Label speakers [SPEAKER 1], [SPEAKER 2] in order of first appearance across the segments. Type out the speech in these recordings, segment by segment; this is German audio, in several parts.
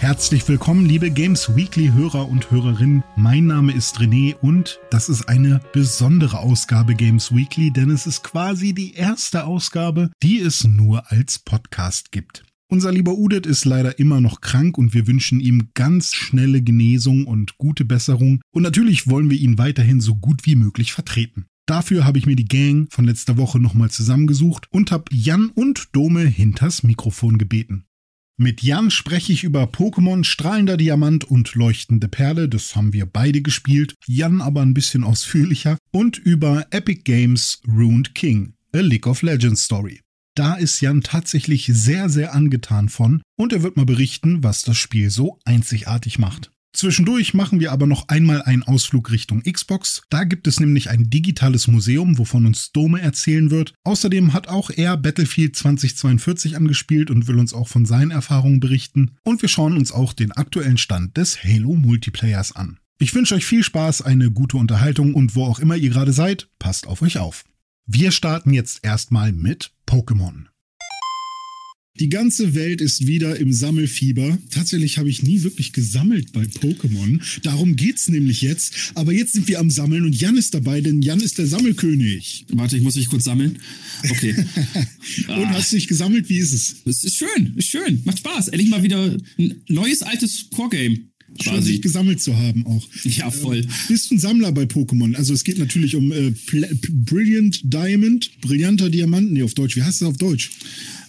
[SPEAKER 1] Herzlich willkommen, liebe Games Weekly Hörer und Hörerinnen. Mein Name ist René und das ist eine besondere Ausgabe Games Weekly, denn es ist quasi die erste Ausgabe, die es nur als Podcast gibt. Unser lieber Udet ist leider immer noch krank und wir wünschen ihm ganz schnelle Genesung und gute Besserung. Und natürlich wollen wir ihn weiterhin so gut wie möglich vertreten. Dafür habe ich mir die Gang von letzter Woche nochmal zusammengesucht und habe Jan und Dome hinters Mikrofon gebeten. Mit Jan spreche ich über Pokémon Strahlender Diamant und Leuchtende Perle, das haben wir beide gespielt, Jan aber ein bisschen ausführlicher, und über Epic Games Ruined King, a League of Legends Story. Da ist Jan tatsächlich sehr, sehr angetan von und er wird mal berichten, was das Spiel so einzigartig macht. Zwischendurch machen wir aber noch einmal einen Ausflug Richtung Xbox. Da gibt es nämlich ein digitales Museum, wovon uns Dome erzählen wird. Außerdem hat auch er Battlefield 2042 angespielt und will uns auch von seinen Erfahrungen berichten. Und wir schauen uns auch den aktuellen Stand des Halo Multiplayers an. Ich wünsche euch viel Spaß, eine gute Unterhaltung und wo auch immer ihr gerade seid, passt auf euch auf. Wir starten jetzt erstmal mit Pokémon. Die ganze Welt ist wieder im Sammelfieber. Tatsächlich habe ich nie wirklich gesammelt bei Pokémon. Darum geht's nämlich jetzt. Aber jetzt sind wir am Sammeln und Jan ist dabei, denn Jan ist der Sammelkönig.
[SPEAKER 2] Warte, ich muss mich kurz sammeln. Okay.
[SPEAKER 1] und ah. hast du dich gesammelt? Wie ist es?
[SPEAKER 2] Es ist schön, ist schön. Macht Spaß. Endlich mal wieder ein neues, altes Core-Game.
[SPEAKER 1] Schön, sich gesammelt zu haben auch.
[SPEAKER 2] Ja, voll.
[SPEAKER 1] Ähm, bist du ein Sammler bei Pokémon? Also es geht natürlich um äh, Brilliant Diamond, brillanter Diamant. Nee, auf Deutsch. Wie heißt das auf Deutsch?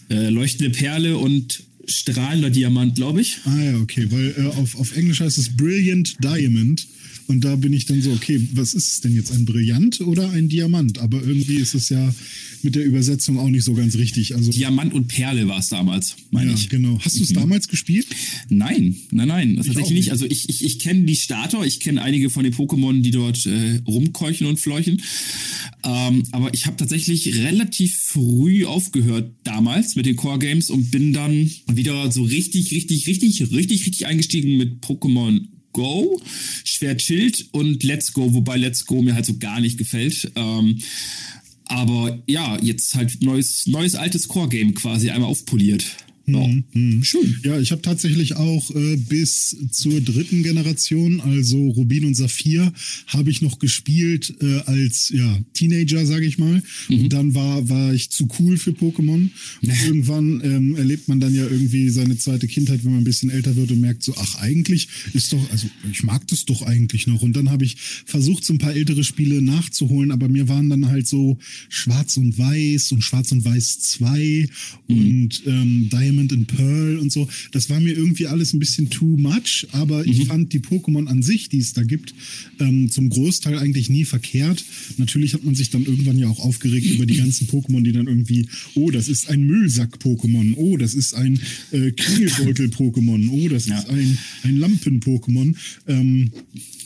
[SPEAKER 2] Äh, leuchtende Perle und strahlender Diamant, glaube ich.
[SPEAKER 1] Ah ja, okay, weil äh, auf, auf Englisch heißt es Brilliant Diamond. Und da bin ich dann so, okay, was ist es denn jetzt? Ein Brillant oder ein Diamant? Aber irgendwie ist es ja mit der Übersetzung auch nicht so ganz richtig. Also
[SPEAKER 2] Diamant und Perle war es damals, meine
[SPEAKER 1] ja,
[SPEAKER 2] ich.
[SPEAKER 1] genau. Hast du es mhm. damals gespielt?
[SPEAKER 2] Nein, nein, nein. Das tatsächlich nicht. Also ich, ich, ich kenne die Starter, ich kenne einige von den Pokémon, die dort äh, rumkeuchen und fleuchen. Ähm, aber ich habe tatsächlich relativ früh aufgehört damals mit den Core Games und bin dann wieder so richtig, richtig, richtig, richtig, richtig eingestiegen mit Pokémon Go, Schwert Schild und Let's Go, wobei Let's Go mir halt so gar nicht gefällt. Ähm, aber ja, jetzt halt neues, neues altes Core-Game quasi einmal aufpoliert.
[SPEAKER 1] Ja, mhm. mhm. schön. Ja, ich habe tatsächlich auch äh, bis zur dritten Generation, also Rubin und Saphir, habe ich noch gespielt äh, als ja, Teenager, sage ich mal. Mhm. Und dann war, war ich zu cool für Pokémon. Und irgendwann ähm, erlebt man dann ja irgendwie seine zweite Kindheit, wenn man ein bisschen älter wird und merkt so, ach, eigentlich ist doch, also ich mag das doch eigentlich noch. Und dann habe ich versucht, so ein paar ältere Spiele nachzuholen, aber mir waren dann halt so Schwarz und Weiß und Schwarz und Weiß 2 mhm. und ähm, Diamond Diamond and Pearl und so. Das war mir irgendwie alles ein bisschen too much, aber mhm. ich fand die Pokémon an sich, die es da gibt, ähm, zum Großteil eigentlich nie verkehrt. Natürlich hat man sich dann irgendwann ja auch aufgeregt über die ganzen Pokémon, die dann irgendwie, oh, das ist ein Müllsack-Pokémon, oh, das ist ein äh, Kringelbeutel-Pokémon, oh, das ja. ist ein, ein Lampen-Pokémon. Ähm,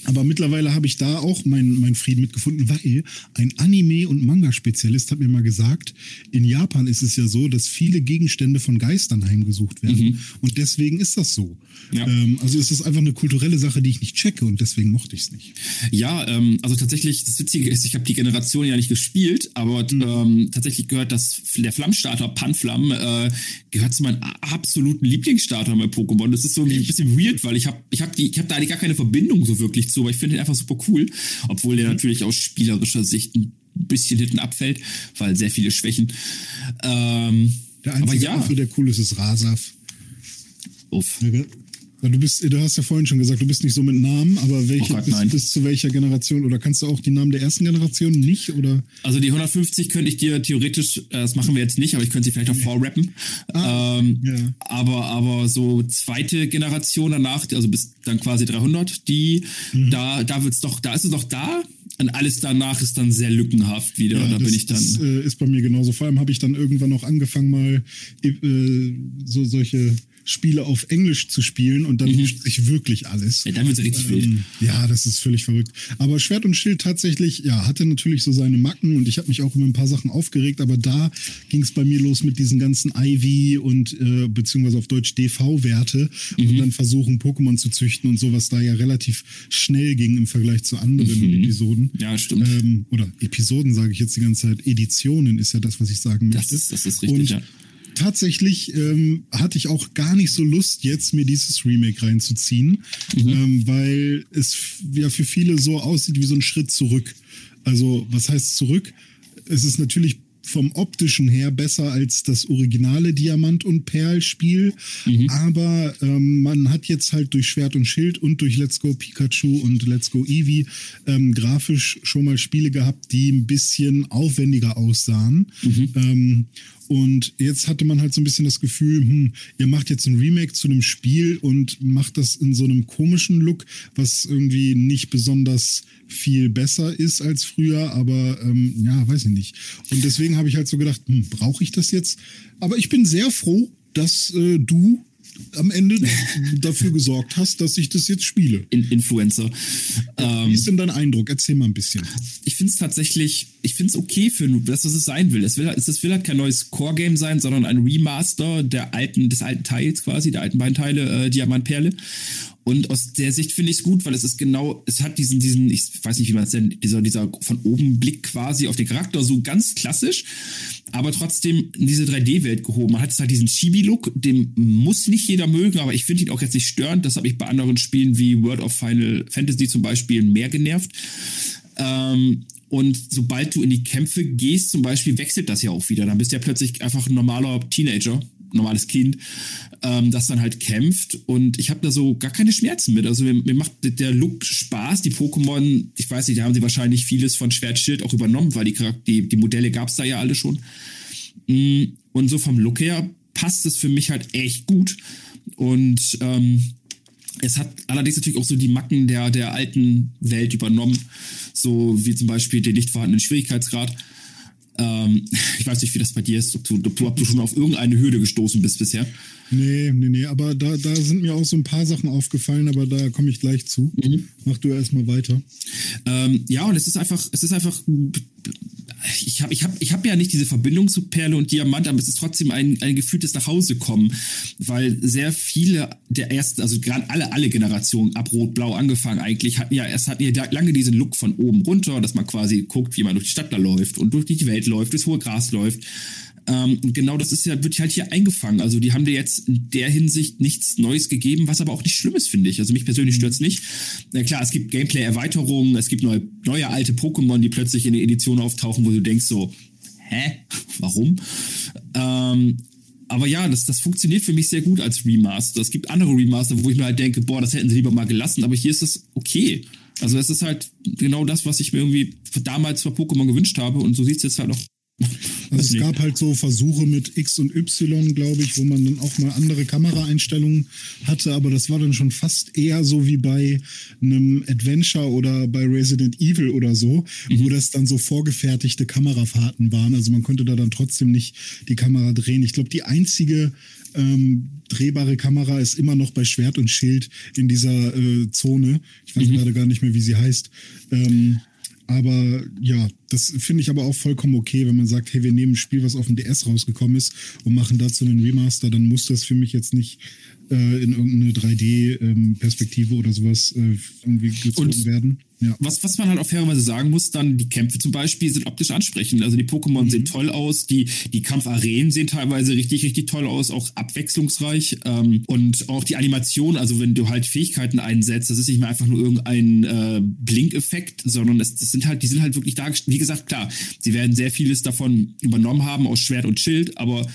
[SPEAKER 1] aber mittlerweile habe ich da auch meinen mein Frieden mitgefunden, weil ein Anime- und Manga-Spezialist hat mir mal gesagt, in Japan ist es ja so, dass viele Gegenstände von Geistern heimgesucht werden. Mhm. Und deswegen ist das so. Ja. Ähm, also es ist einfach eine kulturelle Sache, die ich nicht checke und deswegen mochte ich es nicht.
[SPEAKER 2] Ja, ähm, also tatsächlich, das Witzige ist, ich habe die Generation ja nicht gespielt, aber mhm. ähm, tatsächlich gehört das, der Flammstarter Panflam äh, gehört zu meinen absoluten Lieblingsstartern bei Pokémon. Das ist so ein bisschen weird, weil ich habe ich hab hab da gar keine Verbindung so wirklich zu, aber ich finde ihn einfach super cool, obwohl der mhm. natürlich aus spielerischer Sicht ein bisschen hinten abfällt, weil sehr viele Schwächen. Ähm,
[SPEAKER 1] der einzige aber ja. der cool ist, ist Rasaf. Uff. Du bist, du hast ja vorhin schon gesagt, du bist nicht so mit Namen, aber welche oh Gott, bist, bist zu welcher Generation oder kannst du auch die Namen der ersten Generation nicht oder?
[SPEAKER 2] Also die 150 könnte ich dir theoretisch, äh, das machen wir jetzt nicht, aber ich könnte sie vielleicht auch vorrappen. Ah, ähm, ja. Aber aber so zweite Generation danach, also bis dann quasi 300, die mhm. da da wird's doch, da ist es doch da und alles danach ist dann sehr lückenhaft wieder. Ja, da das, bin ich dann.
[SPEAKER 1] Das äh, ist bei mir genauso. Vor allem habe ich dann irgendwann auch angefangen, mal äh, so solche Spiele auf Englisch zu spielen und dann mhm. mischt sich wirklich alles.
[SPEAKER 2] Ja, dann wird es richtig ähm, wild.
[SPEAKER 1] Ja, das ist völlig verrückt. Aber Schwert und Schild tatsächlich, ja, hatte natürlich so seine Macken und ich habe mich auch über ein paar Sachen aufgeregt, aber da ging es bei mir los mit diesen ganzen IV und äh, beziehungsweise auf Deutsch DV-Werte mhm. und dann versuchen, Pokémon zu züchten und sowas da ja relativ schnell ging im Vergleich zu anderen mhm. Episoden.
[SPEAKER 2] Ja, stimmt.
[SPEAKER 1] Ähm, oder Episoden sage ich jetzt die ganze Zeit. Editionen ist ja das, was ich sagen möchte.
[SPEAKER 2] Das ist, das ist richtig, und ja
[SPEAKER 1] tatsächlich ähm, hatte ich auch gar nicht so Lust, jetzt mir dieses Remake reinzuziehen, mhm. ähm, weil es ja für viele so aussieht wie so ein Schritt zurück. Also, was heißt zurück? Es ist natürlich vom optischen her besser als das originale Diamant- und Perl-Spiel. Mhm. Aber ähm, man hat jetzt halt durch Schwert und Schild und durch Let's Go Pikachu und Let's Go Eevee ähm, grafisch schon mal Spiele gehabt, die ein bisschen aufwendiger aussahen. Mhm. Ähm, und jetzt hatte man halt so ein bisschen das Gefühl, hm, ihr macht jetzt ein Remake zu einem Spiel und macht das in so einem komischen Look, was irgendwie nicht besonders viel besser ist als früher, aber ähm, ja, weiß ich nicht. Und deswegen habe ich halt so gedacht, hm, brauche ich das jetzt? Aber ich bin sehr froh, dass äh, du am Ende dafür gesorgt hast, dass ich das jetzt spiele.
[SPEAKER 2] In Influencer.
[SPEAKER 1] Ja, wie ist denn dein Eindruck? Erzähl mal ein bisschen.
[SPEAKER 2] Ich finde es tatsächlich, ich finde es okay für das, was es sein will. Es will, es will halt kein neues Core-Game sein, sondern ein Remaster der alten, des alten Teils quasi, der alten beiden Teile, äh, Diamant Perle. Und aus der Sicht finde ich es gut, weil es ist genau, es hat diesen, diesen, ich weiß nicht, wie man es nennt, dieser, dieser von oben Blick quasi auf den Charakter, so ganz klassisch, aber trotzdem in diese 3D-Welt gehoben. Man hat jetzt halt diesen Chibi-Look, den muss nicht jeder mögen, aber ich finde ihn auch jetzt nicht störend. Das habe ich bei anderen Spielen wie World of Final Fantasy zum Beispiel mehr genervt. Ähm, und sobald du in die Kämpfe gehst, zum Beispiel, wechselt das ja auch wieder. Dann bist du ja plötzlich einfach ein normaler Teenager normales Kind, ähm, das dann halt kämpft. Und ich habe da so gar keine Schmerzen mit. Also mir, mir, macht der Look Spaß. Die Pokémon, ich weiß nicht, da haben sie wahrscheinlich vieles von Schwertschild auch übernommen, weil die, die, die Modelle gab es da ja alle schon. Mm, und so vom Look her passt es für mich halt echt gut. Und ähm, es hat allerdings natürlich auch so die Macken der, der alten Welt übernommen, so wie zum Beispiel den nicht vorhandenen Schwierigkeitsgrad. Ähm, ich weiß nicht, wie das bei dir ist, ob du, ob du schon auf irgendeine Hürde gestoßen bist bisher.
[SPEAKER 1] Nee, nee, nee, aber da, da sind mir auch so ein paar Sachen aufgefallen, aber da komme ich gleich zu. Mhm. Mach du erstmal weiter.
[SPEAKER 2] Ähm, ja, und es ist einfach, es ist einfach ich habe ich hab, ich hab ja nicht diese Verbindung zu Perle und Diamant, aber es ist trotzdem ein, ein gefühltes Nachhausekommen, weil sehr viele der ersten, also gerade alle, alle Generationen ab Rot-Blau angefangen eigentlich, hatten ja, es hatten ja lange diesen Look von oben runter, dass man quasi guckt, wie man durch die Stadt da läuft und durch die Welt läuft, durchs hohe Gras läuft. Ähm, genau das ist ja, wird halt hier eingefangen. Also die haben dir jetzt in der Hinsicht nichts Neues gegeben, was aber auch nicht schlimm ist, finde ich. Also mich persönlich stört's nicht. Na klar, es gibt Gameplay-Erweiterungen, es gibt neue, neue alte Pokémon, die plötzlich in der Edition auftauchen, wo du denkst so, hä? Warum? Ähm, aber ja, das, das funktioniert für mich sehr gut als Remaster. Es gibt andere Remaster, wo ich mir halt denke, boah, das hätten sie lieber mal gelassen, aber hier ist es okay. Also es ist halt genau das, was ich mir irgendwie damals bei Pokémon gewünscht habe und so sieht es jetzt halt auch
[SPEAKER 1] also es gab halt so Versuche mit X und Y, glaube ich, wo man dann auch mal andere Kameraeinstellungen hatte, aber das war dann schon fast eher so wie bei einem Adventure oder bei Resident Evil oder so, mhm. wo das dann so vorgefertigte Kamerafahrten waren. Also man konnte da dann trotzdem nicht die Kamera drehen. Ich glaube, die einzige ähm, drehbare Kamera ist immer noch bei Schwert und Schild in dieser äh, Zone. Ich weiß mhm. gerade gar nicht mehr, wie sie heißt. Ähm, aber ja, das finde ich aber auch vollkommen okay, wenn man sagt, hey, wir nehmen ein Spiel, was auf dem DS rausgekommen ist und machen dazu einen Remaster, dann muss das für mich jetzt nicht äh, in irgendeine 3D-Perspektive ähm, oder sowas äh, irgendwie gezogen und werden.
[SPEAKER 2] Ja. Was, was man halt auch fairerweise sagen muss, dann die Kämpfe zum Beispiel sind optisch ansprechend. Also die Pokémon mhm. sehen toll aus, die, die Kampfarenen sehen teilweise richtig, richtig toll aus, auch abwechslungsreich. Ähm, und auch die Animation, also wenn du halt Fähigkeiten einsetzt, das ist nicht mehr einfach nur irgendein äh, Blinkeffekt, sondern es, das sind halt, die sind halt wirklich dargestellt. Wie gesagt, klar, sie werden sehr vieles davon übernommen haben aus Schwert und Schild, aber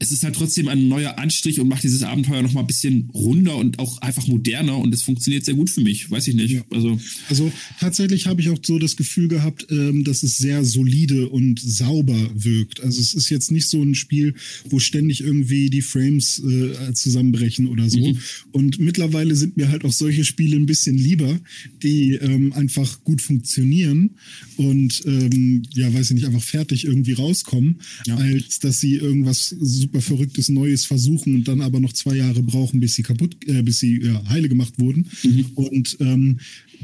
[SPEAKER 2] es ist halt trotzdem ein neuer Anstrich und macht dieses Abenteuer noch mal ein bisschen runder und auch einfach moderner und es funktioniert sehr gut für mich. Weiß ich nicht. Ja. Also,
[SPEAKER 1] also tatsächlich habe ich auch so das Gefühl gehabt, ähm, dass es sehr solide und sauber wirkt. Also es ist jetzt nicht so ein Spiel, wo ständig irgendwie die Frames äh, zusammenbrechen oder so. Mhm. Und mittlerweile sind mir halt auch solche Spiele ein bisschen lieber, die ähm, einfach gut funktionieren und ähm, ja, weiß ich nicht, einfach fertig irgendwie rauskommen, ja. als dass sie irgendwas super super verrücktes Neues versuchen und dann aber noch zwei Jahre brauchen, bis sie kaputt, äh, bis sie ja, heile gemacht wurden. Mhm. Und ähm,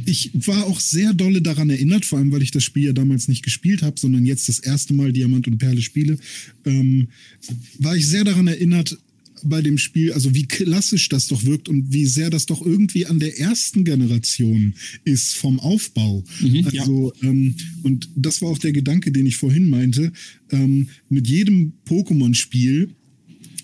[SPEAKER 1] ich war auch sehr dolle daran erinnert, vor allem weil ich das Spiel ja damals nicht gespielt habe, sondern jetzt das erste Mal Diamant und Perle spiele, ähm, war ich sehr daran erinnert, bei dem Spiel, also wie klassisch das doch wirkt und wie sehr das doch irgendwie an der ersten Generation ist vom Aufbau. Mhm, also, ja. ähm, und das war auch der Gedanke, den ich vorhin meinte. Ähm, mit jedem Pokémon-Spiel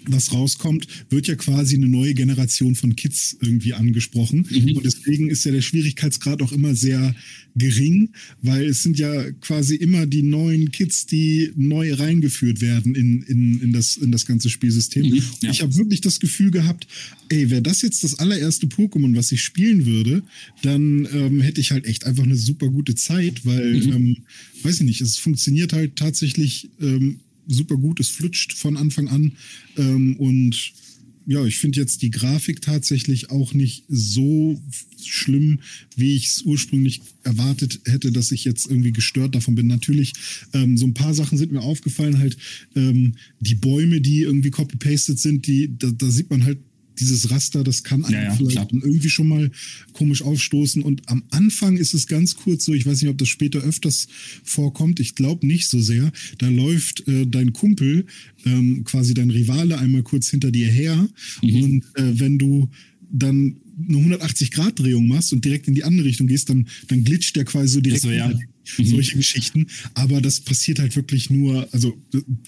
[SPEAKER 1] was rauskommt, wird ja quasi eine neue Generation von Kids irgendwie angesprochen. Mhm. Und deswegen ist ja der Schwierigkeitsgrad auch immer sehr gering, weil es sind ja quasi immer die neuen Kids, die neu reingeführt werden in, in, in, das, in das ganze Spielsystem. Mhm, ja. Ich habe wirklich das Gefühl gehabt, ey, wäre das jetzt das allererste Pokémon, was ich spielen würde, dann ähm, hätte ich halt echt einfach eine super gute Zeit, weil, mhm. ähm, weiß ich nicht, es funktioniert halt tatsächlich ähm, super gut, es flutscht von Anfang an. Ähm, und ja, ich finde jetzt die Grafik tatsächlich auch nicht so schlimm, wie ich es ursprünglich erwartet hätte, dass ich jetzt irgendwie gestört davon bin. Natürlich, ähm, so ein paar Sachen sind mir aufgefallen, halt ähm, die Bäume, die irgendwie copy-pasted sind, die, da, da sieht man halt dieses Raster, das kann einem ja, ja, vielleicht klar. irgendwie schon mal komisch aufstoßen. Und am Anfang ist es ganz kurz so, ich weiß nicht, ob das später öfters vorkommt, ich glaube nicht so sehr. Da läuft äh, dein Kumpel, ähm, quasi dein Rivale, einmal kurz hinter dir her. Mhm. Und äh, wenn du dann eine 180-Grad-Drehung machst und direkt in die andere Richtung gehst, dann, dann glitscht der quasi so direkt. Also, ja. Mhm. Solche Geschichten. Aber das passiert halt wirklich nur, also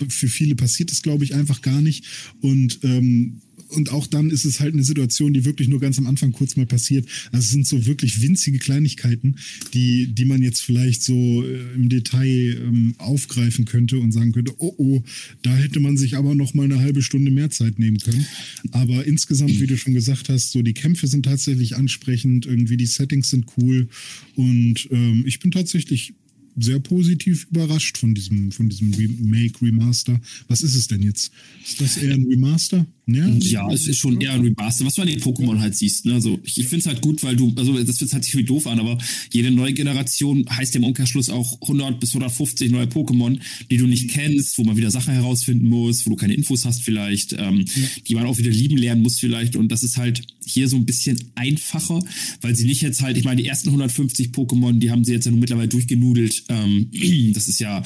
[SPEAKER 1] für viele passiert es, glaube ich, einfach gar nicht. Und ähm, und auch dann ist es halt eine Situation, die wirklich nur ganz am Anfang kurz mal passiert. Also es sind so wirklich winzige Kleinigkeiten, die, die man jetzt vielleicht so äh, im Detail ähm, aufgreifen könnte und sagen könnte, oh oh, da hätte man sich aber noch mal eine halbe Stunde mehr Zeit nehmen können. Aber insgesamt, wie du schon gesagt hast, so die Kämpfe sind tatsächlich ansprechend, irgendwie die Settings sind cool und ähm, ich bin tatsächlich sehr positiv überrascht von diesem, von diesem Remake, Remaster. Was ist es denn jetzt? Ist das eher ein Remaster?
[SPEAKER 2] Ja, ja es ist schon eher ein Remaster, was du an den Pokémon halt siehst. Ne? Also ich, ich finde es halt gut, weil du, also das wird halt sich wie doof an, aber jede neue Generation heißt im Umkehrschluss auch 100 bis 150 neue Pokémon, die du nicht kennst, wo man wieder Sachen herausfinden muss, wo du keine Infos hast vielleicht, ähm, ja. die man auch wieder lieben lernen muss vielleicht. Und das ist halt hier so ein bisschen einfacher, weil sie nicht jetzt halt, ich meine, die ersten 150 Pokémon, die haben sie jetzt ja nun mittlerweile durchgenudelt. Ähm, das ist ja,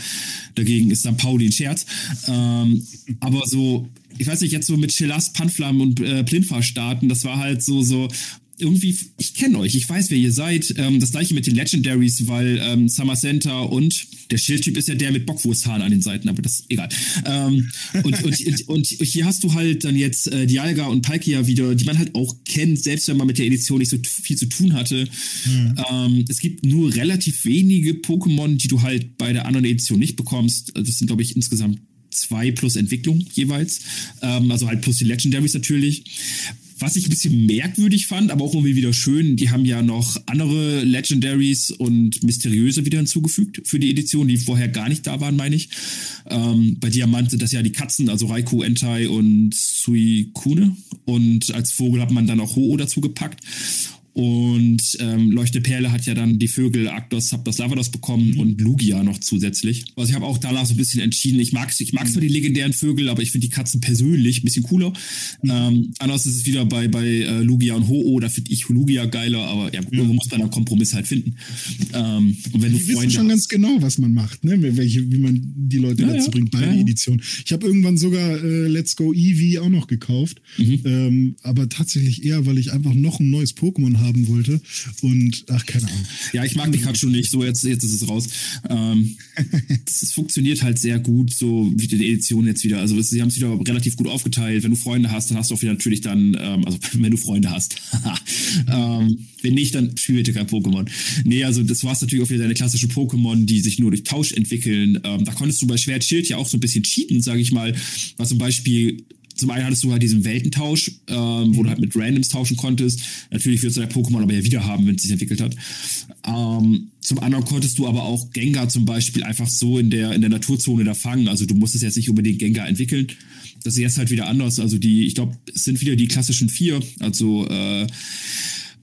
[SPEAKER 2] dagegen ist dann Pauli ein Scherz. Ähm, aber so ich weiß nicht, jetzt so mit Chelas, Panflam und äh, Plinfa starten, das war halt so, so, irgendwie, ich kenne euch, ich weiß, wer ihr seid. Ähm, das gleiche mit den Legendaries, weil ähm, Summer Center und der Schildtyp ist ja der mit Bockwursthaaren an den Seiten, aber das ist egal. Ähm, und, und, und, und, hier hast du halt dann jetzt äh, Dialga und Palkia wieder, die man halt auch kennt, selbst wenn man mit der Edition nicht so viel zu tun hatte. Mhm. Es gibt nur relativ wenige Pokémon, die du halt bei der anderen Edition nicht bekommst. Das sind, glaube ich, insgesamt zwei plus Entwicklung jeweils. Ähm, also halt plus die Legendaries natürlich. Was ich ein bisschen merkwürdig fand, aber auch irgendwie wieder schön, die haben ja noch andere Legendaries und Mysteriöse wieder hinzugefügt für die Edition, die vorher gar nicht da waren, meine ich. Ähm, bei Diamant sind das ja die Katzen, also Raikou, Entai und Suikune. Und als Vogel hat man dann auch Ho-Oh dazu gepackt. Und ähm, Leuchte Perle hat ja dann die Vögel Arctos, Zapdos, Lavados bekommen mhm. und Lugia noch zusätzlich. Also ich habe auch danach so ein bisschen entschieden, ich mag ich mag zwar die legendären Vögel, aber ich finde die Katzen persönlich ein bisschen cooler. Mhm. Ähm, anders ist es wieder bei, bei äh, Lugia und Ho-Oh, da finde ich Lugia geiler, aber ja, ja. man muss man einen Kompromiss halt finden.
[SPEAKER 1] Ähm, und wenn du Freunde wissen schon hast, ganz genau, was man macht, ne? Welche, wie man die Leute ja, dazu ja, bringt, beide ja. Editionen. Ich habe irgendwann sogar äh, Let's Go Eevee auch noch gekauft, mhm. ähm, aber tatsächlich eher, weil ich einfach noch ein neues Pokémon habe haben wollte. Und ach, keine Ahnung.
[SPEAKER 2] Ja, ich mag Pikachu nicht. So, jetzt, jetzt ist es raus. Ähm, es funktioniert halt sehr gut, so wie die Edition jetzt wieder. Also sie haben es wieder relativ gut aufgeteilt. Wenn du Freunde hast, dann hast du auch wieder natürlich dann, ähm, also wenn du Freunde hast. ähm, wenn nicht, dann spiel bitte kein Pokémon. Nee, also das war es natürlich auch wieder deine klassische Pokémon, die sich nur durch Tausch entwickeln. Ähm, da konntest du bei Schwert Schild ja auch so ein bisschen cheaten, sage ich mal. Was zum Beispiel zum einen hattest du halt diesen Weltentausch, ähm, wo du halt mit Randoms tauschen konntest. Natürlich wirst du dein Pokémon aber ja wieder haben, wenn es sich entwickelt hat. Ähm, zum anderen konntest du aber auch Gengar zum Beispiel einfach so in der, in der Naturzone da fangen. Also du musstest jetzt nicht unbedingt Gengar entwickeln. Das ist jetzt halt wieder anders. Also die, ich glaube, es sind wieder die klassischen vier. Also äh,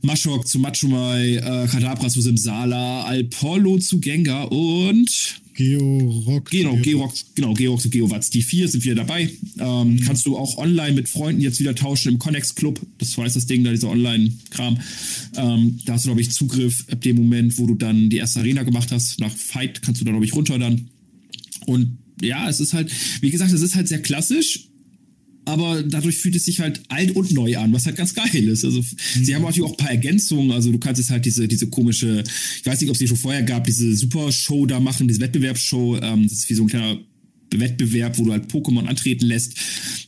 [SPEAKER 2] Mashok zu Machumai, äh, Kadabra zu Simsala, Alpollo zu Gengar und
[SPEAKER 1] Georock.
[SPEAKER 2] Genau, Georock, genau, Georock und Geowatts. Die vier sind wieder dabei. Ähm, mhm. Kannst du auch online mit Freunden jetzt wieder tauschen im Connex Club. Das heißt das Ding, da dieser Online-Kram. Ähm, da hast du, glaube ich, Zugriff ab dem Moment, wo du dann die erste Arena gemacht hast. Nach Fight kannst du da, glaube ich, runter dann. Und ja, es ist halt, wie gesagt, es ist halt sehr klassisch aber dadurch fühlt es sich halt alt und neu an, was halt ganz geil ist. Also mhm. sie haben natürlich auch ein paar Ergänzungen. Also du kannst jetzt halt diese, diese komische, ich weiß nicht, ob es die schon vorher gab, diese Super-Show da machen, diese Wettbewerbsshow. Ähm, das ist wie so ein kleiner Wettbewerb, wo du halt Pokémon antreten lässt,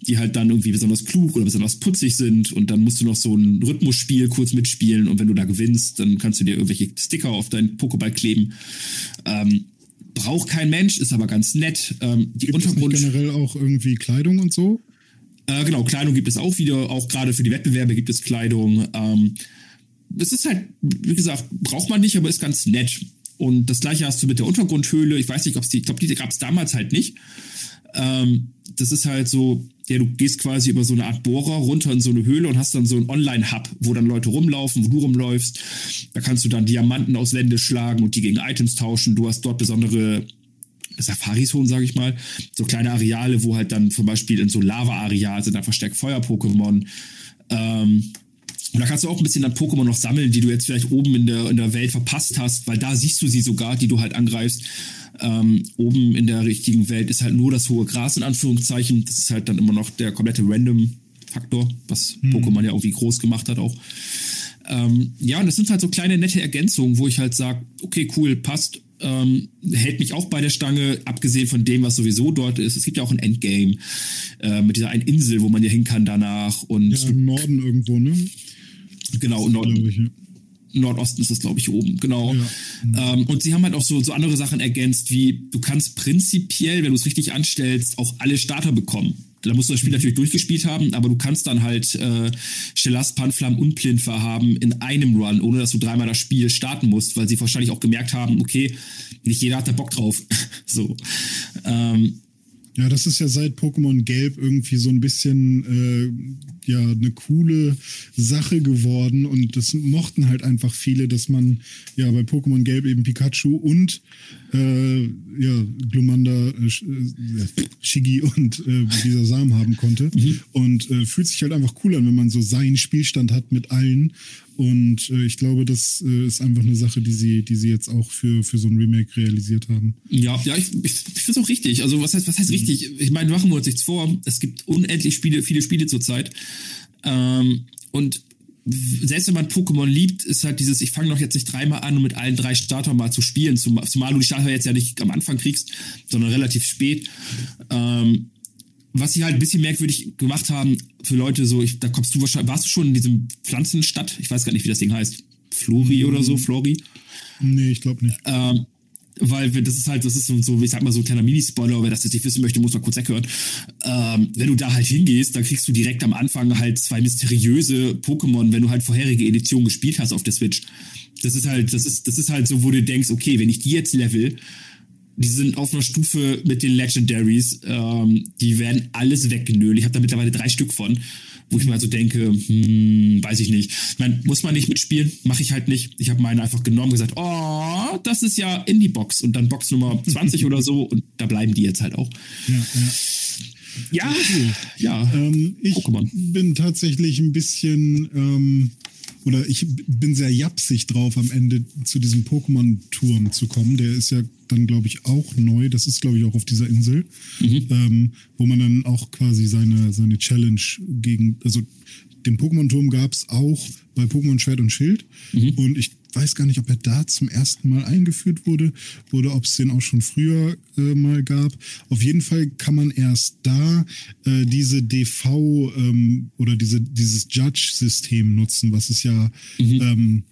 [SPEAKER 2] die halt dann irgendwie besonders klug oder besonders putzig sind und dann musst du noch so ein Rhythmusspiel kurz mitspielen und wenn du da gewinnst, dann kannst du dir irgendwelche Sticker auf deinen Pokéball kleben. Ähm, braucht kein Mensch, ist aber ganz nett. Ähm,
[SPEAKER 1] die Gibt Untergrund generell auch irgendwie Kleidung und so?
[SPEAKER 2] Äh, genau, Kleidung gibt es auch wieder, auch gerade für die Wettbewerbe gibt es Kleidung. Ähm, das ist halt, wie gesagt, braucht man nicht, aber ist ganz nett. Und das gleiche hast du mit der Untergrundhöhle. Ich weiß nicht, ob es die, ich glaube, die gab es damals halt nicht. Ähm, das ist halt so, ja, du gehst quasi über so eine Art Bohrer runter in so eine Höhle und hast dann so einen Online-Hub, wo dann Leute rumlaufen, wo du rumläufst. Da kannst du dann Diamanten aus Wände schlagen und die gegen Items tauschen. Du hast dort besondere Safari-Zonen, sage ich mal, so kleine Areale, wo halt dann zum Beispiel in so Lava-Areal sind dann verstärkt Feuer-Pokémon. Ähm, und da kannst du auch ein bisschen dann Pokémon noch sammeln, die du jetzt vielleicht oben in der, in der Welt verpasst hast, weil da siehst du sie sogar, die du halt angreifst. Ähm, oben in der richtigen Welt ist halt nur das hohe Gras in Anführungszeichen. Das ist halt dann immer noch der komplette Random-Faktor, was hm. Pokémon ja irgendwie groß gemacht hat auch. Ähm, ja, und das sind halt so kleine nette Ergänzungen, wo ich halt sage, okay, cool, passt ähm, hält mich auch bei der Stange, abgesehen von dem, was sowieso dort ist. Es gibt ja auch ein Endgame äh, mit dieser einen Insel, wo man ja hin kann danach. Und
[SPEAKER 1] ja, im Norden irgendwo, ne?
[SPEAKER 2] Genau, Norden. Ich, ja. Nordosten ist das, glaube ich, oben, genau. Ja. Ähm, und sie haben halt auch so, so andere Sachen ergänzt, wie du kannst prinzipiell, wenn du es richtig anstellst, auch alle Starter bekommen. Da musst du das Spiel natürlich durchgespielt haben, aber du kannst dann halt äh, Shelas, Panflam und Plinfer haben in einem Run, ohne dass du dreimal das Spiel starten musst, weil sie wahrscheinlich auch gemerkt haben, okay, nicht jeder hat da Bock drauf. so. Ähm,
[SPEAKER 1] ja, das ist ja seit Pokémon Gelb irgendwie so ein bisschen äh, ja eine coole Sache geworden und das mochten halt einfach viele, dass man ja bei Pokémon Gelb eben Pikachu und äh, ja Glumanda, äh, äh Shigi und äh, dieser Samen haben konnte mhm. und äh, fühlt sich halt einfach cool an, wenn man so seinen Spielstand hat mit allen und äh, ich glaube, das äh, ist einfach eine Sache, die sie, die sie jetzt auch für, für so ein Remake realisiert haben.
[SPEAKER 2] Ja, ja, ich, ich, ich finde es auch richtig. Also was heißt, was heißt richtig? Ich meine, machen wir uns nichts vor. Es gibt unendlich Spiele, viele Spiele zurzeit. Ähm, und selbst wenn man Pokémon liebt, ist halt dieses, ich fange doch jetzt nicht dreimal an, um mit allen drei Startern mal zu spielen, zumal du die Starter jetzt ja nicht am Anfang kriegst, sondern relativ spät. Ähm, was sie halt ein bisschen merkwürdig gemacht haben für Leute, so, ich, da kommst du wahrscheinlich, warst du schon in diesem Pflanzenstadt? Ich weiß gar nicht, wie das Ding heißt. Flori oder so, Flori?
[SPEAKER 1] Nee, ich glaube nicht.
[SPEAKER 2] Ähm, weil das ist halt, das ist so, ich sag mal, so ein kleiner Mini-Spoiler, wer das jetzt nicht wissen möchte, muss mal kurz weghören. Ähm, wenn du da halt hingehst, dann kriegst du direkt am Anfang halt zwei mysteriöse Pokémon, wenn du halt vorherige Editionen gespielt hast auf der Switch. Das ist halt, das ist, das ist halt so, wo du denkst, okay, wenn ich die jetzt level, die sind auf einer Stufe mit den Legendaries. Ähm, die werden alles weggenölt. Ich habe da mittlerweile drei Stück von, wo ich mir also denke, hm, weiß ich nicht. Ich meine, muss man nicht mitspielen, mache ich halt nicht. Ich habe meine einfach genommen und gesagt, oh, das ist ja in die Box und dann Box Nummer 20 oder so und da bleiben die jetzt halt auch.
[SPEAKER 1] Ja, ja.
[SPEAKER 2] Ja, ja.
[SPEAKER 1] Ähm, ich Pokémon. bin tatsächlich ein bisschen ähm, oder ich bin sehr japsig drauf, am Ende zu diesem Pokémon-Turm zu kommen. Der ist ja dann, glaube ich, auch neu. Das ist, glaube ich, auch auf dieser Insel, mhm. ähm, wo man dann auch quasi seine, seine Challenge gegen, also den Pokémon-Turm gab es auch bei Pokémon Schwert und Schild. Mhm. Und ich weiß gar nicht, ob er da zum ersten Mal eingeführt wurde oder ob es den auch schon früher äh, mal gab. Auf jeden Fall kann man erst da äh, diese DV ähm, oder diese, dieses Judge-System nutzen, was es ja mhm. ähm,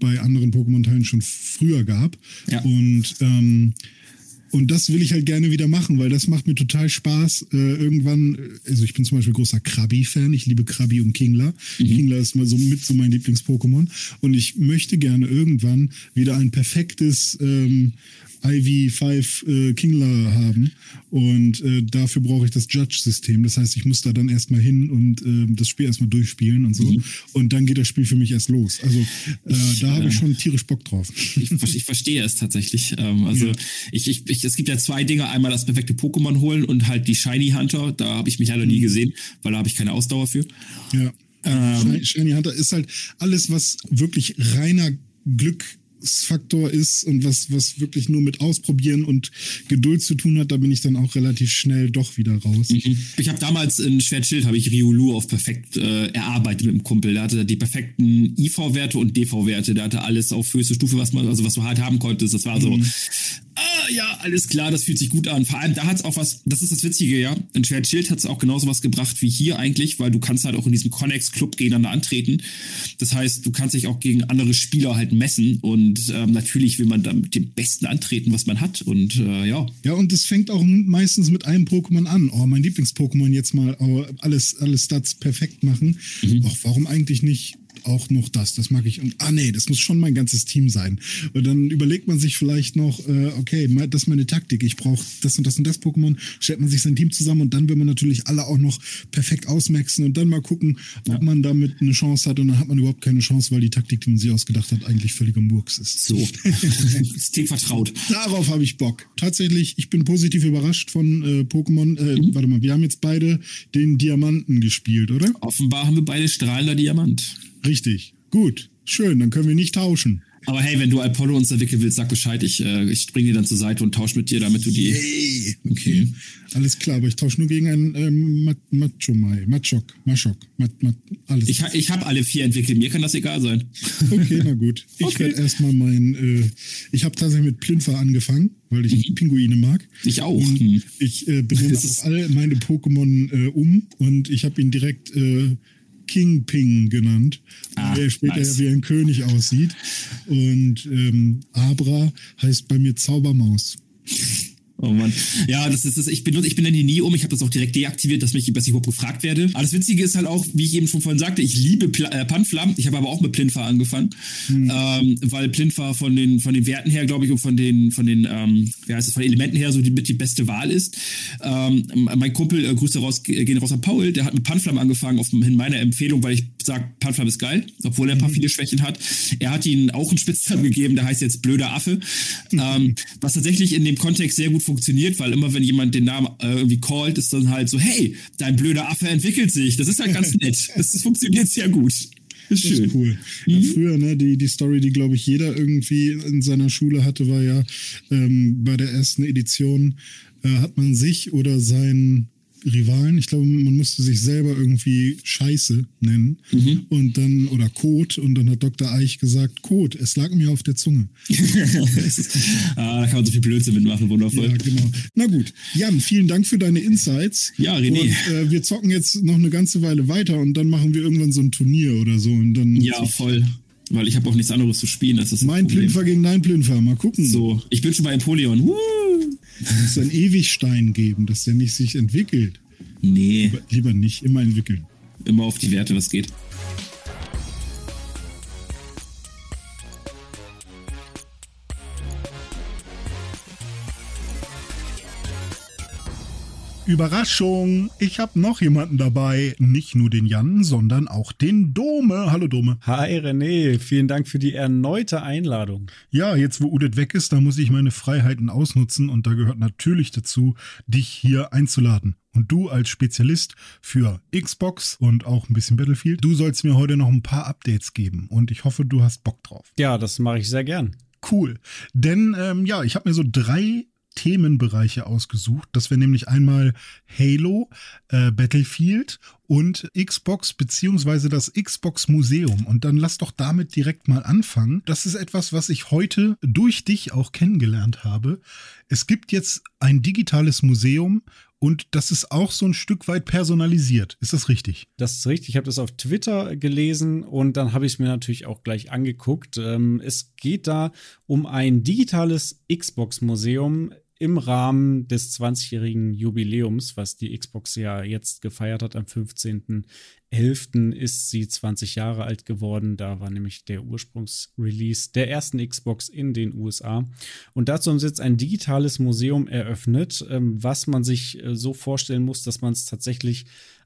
[SPEAKER 1] bei anderen Pokémon-Teilen schon früher gab. Ja. Und ähm, und das will ich halt gerne wieder machen, weil das macht mir total Spaß. Äh, irgendwann, also ich bin zum Beispiel großer Krabi-Fan. Ich liebe Krabi und Kingler. Mhm. Kingler ist mal so mit so mein Lieblings-Pokémon. Und ich möchte gerne irgendwann wieder ein perfektes ähm, Ivy 5 äh, Kingler haben. Und äh, dafür brauche ich das Judge-System. Das heißt, ich muss da dann erstmal hin und äh, das Spiel erstmal durchspielen und so. Mhm. Und dann geht das Spiel für mich erst los. Also äh, ich, da habe ich äh, schon tierisch Bock drauf.
[SPEAKER 2] Ich, ich verstehe es tatsächlich. Ähm, also ja. ich, ich, ich, es gibt ja zwei Dinge. Einmal das perfekte Pokémon holen und halt die Shiny Hunter. Da habe ich mich leider nie mhm. gesehen, weil da habe ich keine Ausdauer für.
[SPEAKER 1] Ja. Ähm, Shiny Hunter ist halt alles, was wirklich reiner Glück Faktor ist und was, was wirklich nur mit Ausprobieren und Geduld zu tun hat, da bin ich dann auch relativ schnell doch wieder raus. Mhm.
[SPEAKER 2] Ich habe damals in Schwertschild habe ich Riolu auf perfekt äh, erarbeitet mit dem Kumpel. Der hatte die perfekten IV-Werte und DV-Werte. Der hatte alles auf höchste Stufe, was man, also was du halt haben konntest. Das war so, mhm ah, ja, alles klar, das fühlt sich gut an. Vor allem, da hat es auch was, das ist das Witzige, ja. In Schwert Schild hat es auch genauso was gebracht wie hier eigentlich, weil du kannst halt auch in diesem Connex-Club gegeneinander antreten. Das heißt, du kannst dich auch gegen andere Spieler halt messen und ähm, natürlich will man dann mit dem Besten antreten, was man hat und äh, ja.
[SPEAKER 1] Ja, und es fängt auch meistens mit einem Pokémon an. Oh, mein Lieblings-Pokémon jetzt mal oh, alles, alles Stats perfekt machen. Mhm. Och, warum eigentlich nicht auch noch das, das mag ich. Und ah nee, das muss schon mein ganzes Team sein. Und dann überlegt man sich vielleicht noch, äh, okay, das ist meine Taktik, ich brauche das und das und das Pokémon, stellt man sich sein Team zusammen und dann will man natürlich alle auch noch perfekt ausmaxen und dann mal gucken, ob man damit eine Chance hat und dann hat man überhaupt keine Chance, weil die Taktik, die man sich ausgedacht hat, eigentlich völliger Murks ist.
[SPEAKER 2] So. ist dir vertraut.
[SPEAKER 1] Darauf habe ich Bock. Tatsächlich, ich bin positiv überrascht von äh, Pokémon. Äh, mhm. Warte mal, wir haben jetzt beide den Diamanten gespielt, oder?
[SPEAKER 2] Offenbar haben wir beide strahlender Diamant.
[SPEAKER 1] Richtig. Gut. Schön. Dann können wir nicht tauschen.
[SPEAKER 2] Aber hey, wenn du Apollo uns entwickeln willst, sag Bescheid. Ich, äh, ich springe dir dann zur Seite und tausche mit dir, damit du die.
[SPEAKER 1] Hey. Okay. Alles klar, aber ich tausche nur gegen einen ähm, Machomai, Machok, Machok, Mat, Mat,
[SPEAKER 2] alles. Ich, ich habe alle vier entwickelt, mir kann das egal sein.
[SPEAKER 1] Okay, na gut. Ich okay. werde erstmal mein. Äh, ich habe tatsächlich mit Plinfer angefangen, weil ich mhm. Pinguine mag.
[SPEAKER 2] Ich auch.
[SPEAKER 1] Mhm. ich äh, benenne auch alle meine Pokémon äh, um und ich habe ihn direkt. Äh, King Ping genannt, ah, der später nice. wie ein König aussieht. Und ähm, Abra heißt bei mir Zaubermaus.
[SPEAKER 2] Oh Mann. Ja, das ist das. Ich benutze, ich bin dann hier nie um. Ich habe das auch direkt deaktiviert, dass mich, dass ich überhaupt gefragt werde. Aber das Witzige ist halt auch, wie ich eben schon vorhin sagte, ich liebe Pl äh, Panflam. Ich habe aber auch mit Plinfa angefangen, hm. ähm, weil Plinfa von den von den Werten her, glaube ich, und von den von den ähm, wie heißt es, von den Elementen her so die, mit die beste Wahl ist. Ähm, mein Kumpel, äh, Grüße raus, gehen raus an Paul, der hat mit Panflam angefangen auf in meiner Empfehlung, weil ich sage, Panflam ist geil, obwohl er ein paar mhm. viele Schwächen hat. Er hat ihnen auch einen Spitznamen gegeben, der heißt jetzt blöder Affe, mhm. ähm, was tatsächlich in dem Kontext sehr gut funktioniert, weil immer wenn jemand den Namen äh, irgendwie callt, ist dann halt so, hey, dein blöder Affe entwickelt sich. Das ist halt ganz nett. Das, funktioniert sehr gut.
[SPEAKER 1] Ist schön. Das ist cool. Mhm. Ja, früher, ne, die, die Story, die, glaube ich, jeder irgendwie in seiner Schule hatte, war ja ähm, bei der ersten Edition äh, hat man sich oder sein Rivalen. Ich glaube, man musste sich selber irgendwie Scheiße nennen. Mhm. Und dann, oder Kot. Und dann hat Dr. Eich gesagt, Kot, es lag mir auf der Zunge.
[SPEAKER 2] ah, da kann man so viel Blödsinn mitmachen, wundervoll.
[SPEAKER 1] Ja, genau. Na gut. Jan, vielen Dank für deine Insights.
[SPEAKER 2] Ja, René.
[SPEAKER 1] Und, äh, wir zocken jetzt noch eine ganze Weile weiter und dann machen wir irgendwann so ein Turnier oder so. Und dann
[SPEAKER 2] ja, voll. Weil ich habe auch nichts anderes zu spielen. Das ist
[SPEAKER 1] mein Plünfer gegen dein Plünfer. Mal gucken.
[SPEAKER 2] So, ich bin schon bei Empoleon. Woo!
[SPEAKER 1] Es muss einen Ewigstein geben, dass der nicht sich entwickelt.
[SPEAKER 2] Nee.
[SPEAKER 1] Lieber, lieber nicht, immer entwickeln.
[SPEAKER 2] Immer auf die Werte, was geht.
[SPEAKER 1] Überraschung, ich habe noch jemanden dabei. Nicht nur den Jan, sondern auch den Dome. Hallo Dome.
[SPEAKER 3] Hi René, vielen Dank für die erneute Einladung.
[SPEAKER 1] Ja, jetzt wo Udet weg ist, da muss ich meine Freiheiten ausnutzen und da gehört natürlich dazu, dich hier einzuladen. Und du als Spezialist für Xbox und auch ein bisschen Battlefield, du sollst mir heute noch ein paar Updates geben und ich hoffe, du hast Bock drauf.
[SPEAKER 3] Ja, das mache ich sehr gern.
[SPEAKER 1] Cool. Denn ähm, ja, ich habe mir so drei Themenbereiche ausgesucht. Das wäre nämlich einmal Halo, äh, Battlefield und Xbox beziehungsweise das Xbox Museum. Und dann lass doch damit direkt mal anfangen. Das ist etwas, was ich heute durch dich auch kennengelernt habe. Es gibt jetzt ein digitales Museum und das ist auch so ein Stück weit personalisiert. Ist das richtig?
[SPEAKER 3] Das ist richtig. Ich habe das auf Twitter gelesen und dann habe ich es mir natürlich auch gleich angeguckt. Ähm, es geht da um ein digitales Xbox-Museum im Rahmen des 20-jährigen Jubiläums, was die Xbox ja jetzt gefeiert hat am 15.11. ist sie 20 Jahre alt geworden. Da war nämlich der Ursprungsrelease der ersten Xbox in den USA. Und dazu haben sie jetzt ein digitales Museum eröffnet, ähm, was man sich äh, so vorstellen muss, dass man es tatsächlich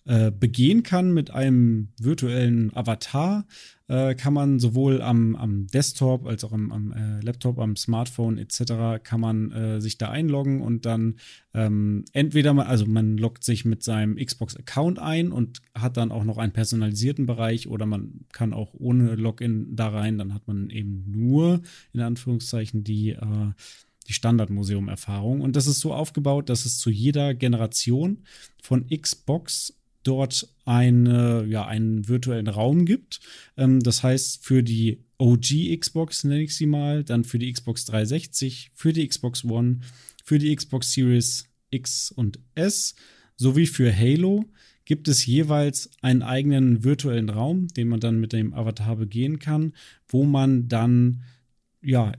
[SPEAKER 3] äh, begehen kann mit einem virtuellen Avatar, äh, kann man sowohl am, am Desktop als auch am, am äh, Laptop, am Smartphone etc. kann man äh, sich da einloggen und dann ähm, entweder mal, also man loggt sich mit seinem Xbox-Account ein und hat dann auch noch einen personalisierten Bereich oder man kann auch ohne Login da rein, dann hat man eben nur in Anführungszeichen die äh, die Standardmuseum-Erfahrung. Und das ist so aufgebaut, dass es zu jeder Generation von Xbox dort eine, ja, einen virtuellen Raum gibt. Ähm, das heißt, für die OG Xbox nenne ich sie mal, dann für die Xbox 360, für die Xbox One, für die Xbox Series X und S sowie für Halo gibt es jeweils einen eigenen virtuellen Raum, den man dann mit dem Avatar begehen kann, wo man dann ja,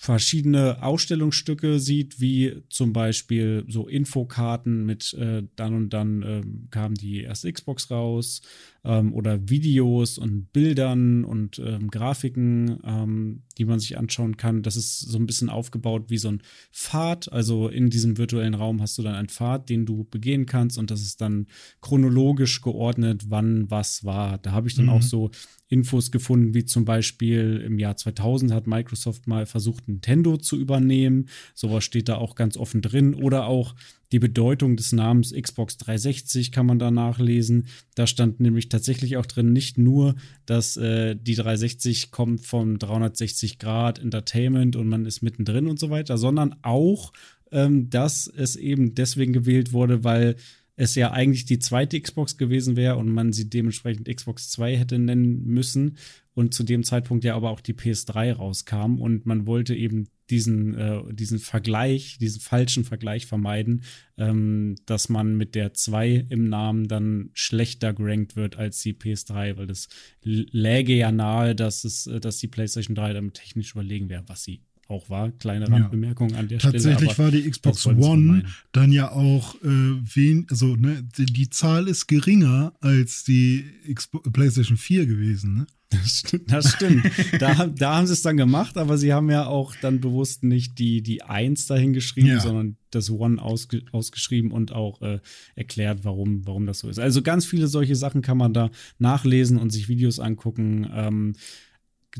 [SPEAKER 3] verschiedene Ausstellungsstücke sieht, wie zum Beispiel so Infokarten mit äh, dann und dann äh, kam die erste Xbox raus ähm, oder Videos und Bildern und ähm, Grafiken, ähm, die man sich anschauen kann. Das ist so ein bisschen aufgebaut wie so ein Pfad. Also in diesem virtuellen Raum hast du dann einen Pfad, den du begehen kannst und das ist dann chronologisch geordnet, wann was war. Da habe ich dann mhm. auch so Infos gefunden, wie zum Beispiel im Jahr 2000 hat Microsoft mal versucht, Nintendo zu übernehmen. Sowas steht da auch ganz offen drin. Oder auch die Bedeutung des Namens Xbox 360 kann man da nachlesen. Da stand nämlich tatsächlich auch drin, nicht nur, dass äh, die 360 kommt vom 360 Grad Entertainment und man ist mittendrin und so weiter, sondern auch, ähm, dass es eben deswegen gewählt wurde, weil es ja eigentlich die zweite Xbox gewesen wäre und man sie dementsprechend Xbox 2 hätte nennen müssen und zu dem Zeitpunkt ja aber auch die PS3 rauskam und man wollte eben diesen, äh, diesen Vergleich, diesen falschen Vergleich vermeiden, ähm, dass man mit der 2 im Namen dann schlechter gerankt wird als die PS3, weil das läge ja nahe, dass es, äh, dass die PlayStation 3 damit technisch überlegen wäre, was sie auch war. Kleine Randbemerkung ja. an der
[SPEAKER 1] Tatsächlich
[SPEAKER 3] Stelle.
[SPEAKER 1] Tatsächlich war die Xbox One dann ja auch äh, wen, also ne, die, die, Zahl ist geringer als die Xbox, PlayStation 4 gewesen, ne?
[SPEAKER 3] Das stimmt. Das stimmt. da, da haben sie es dann gemacht, aber sie haben ja auch dann bewusst nicht die, die 1 dahin geschrieben, ja. sondern das One ausge, ausgeschrieben und auch äh, erklärt, warum, warum das so ist. Also ganz viele solche Sachen kann man da nachlesen und sich Videos angucken. Ähm,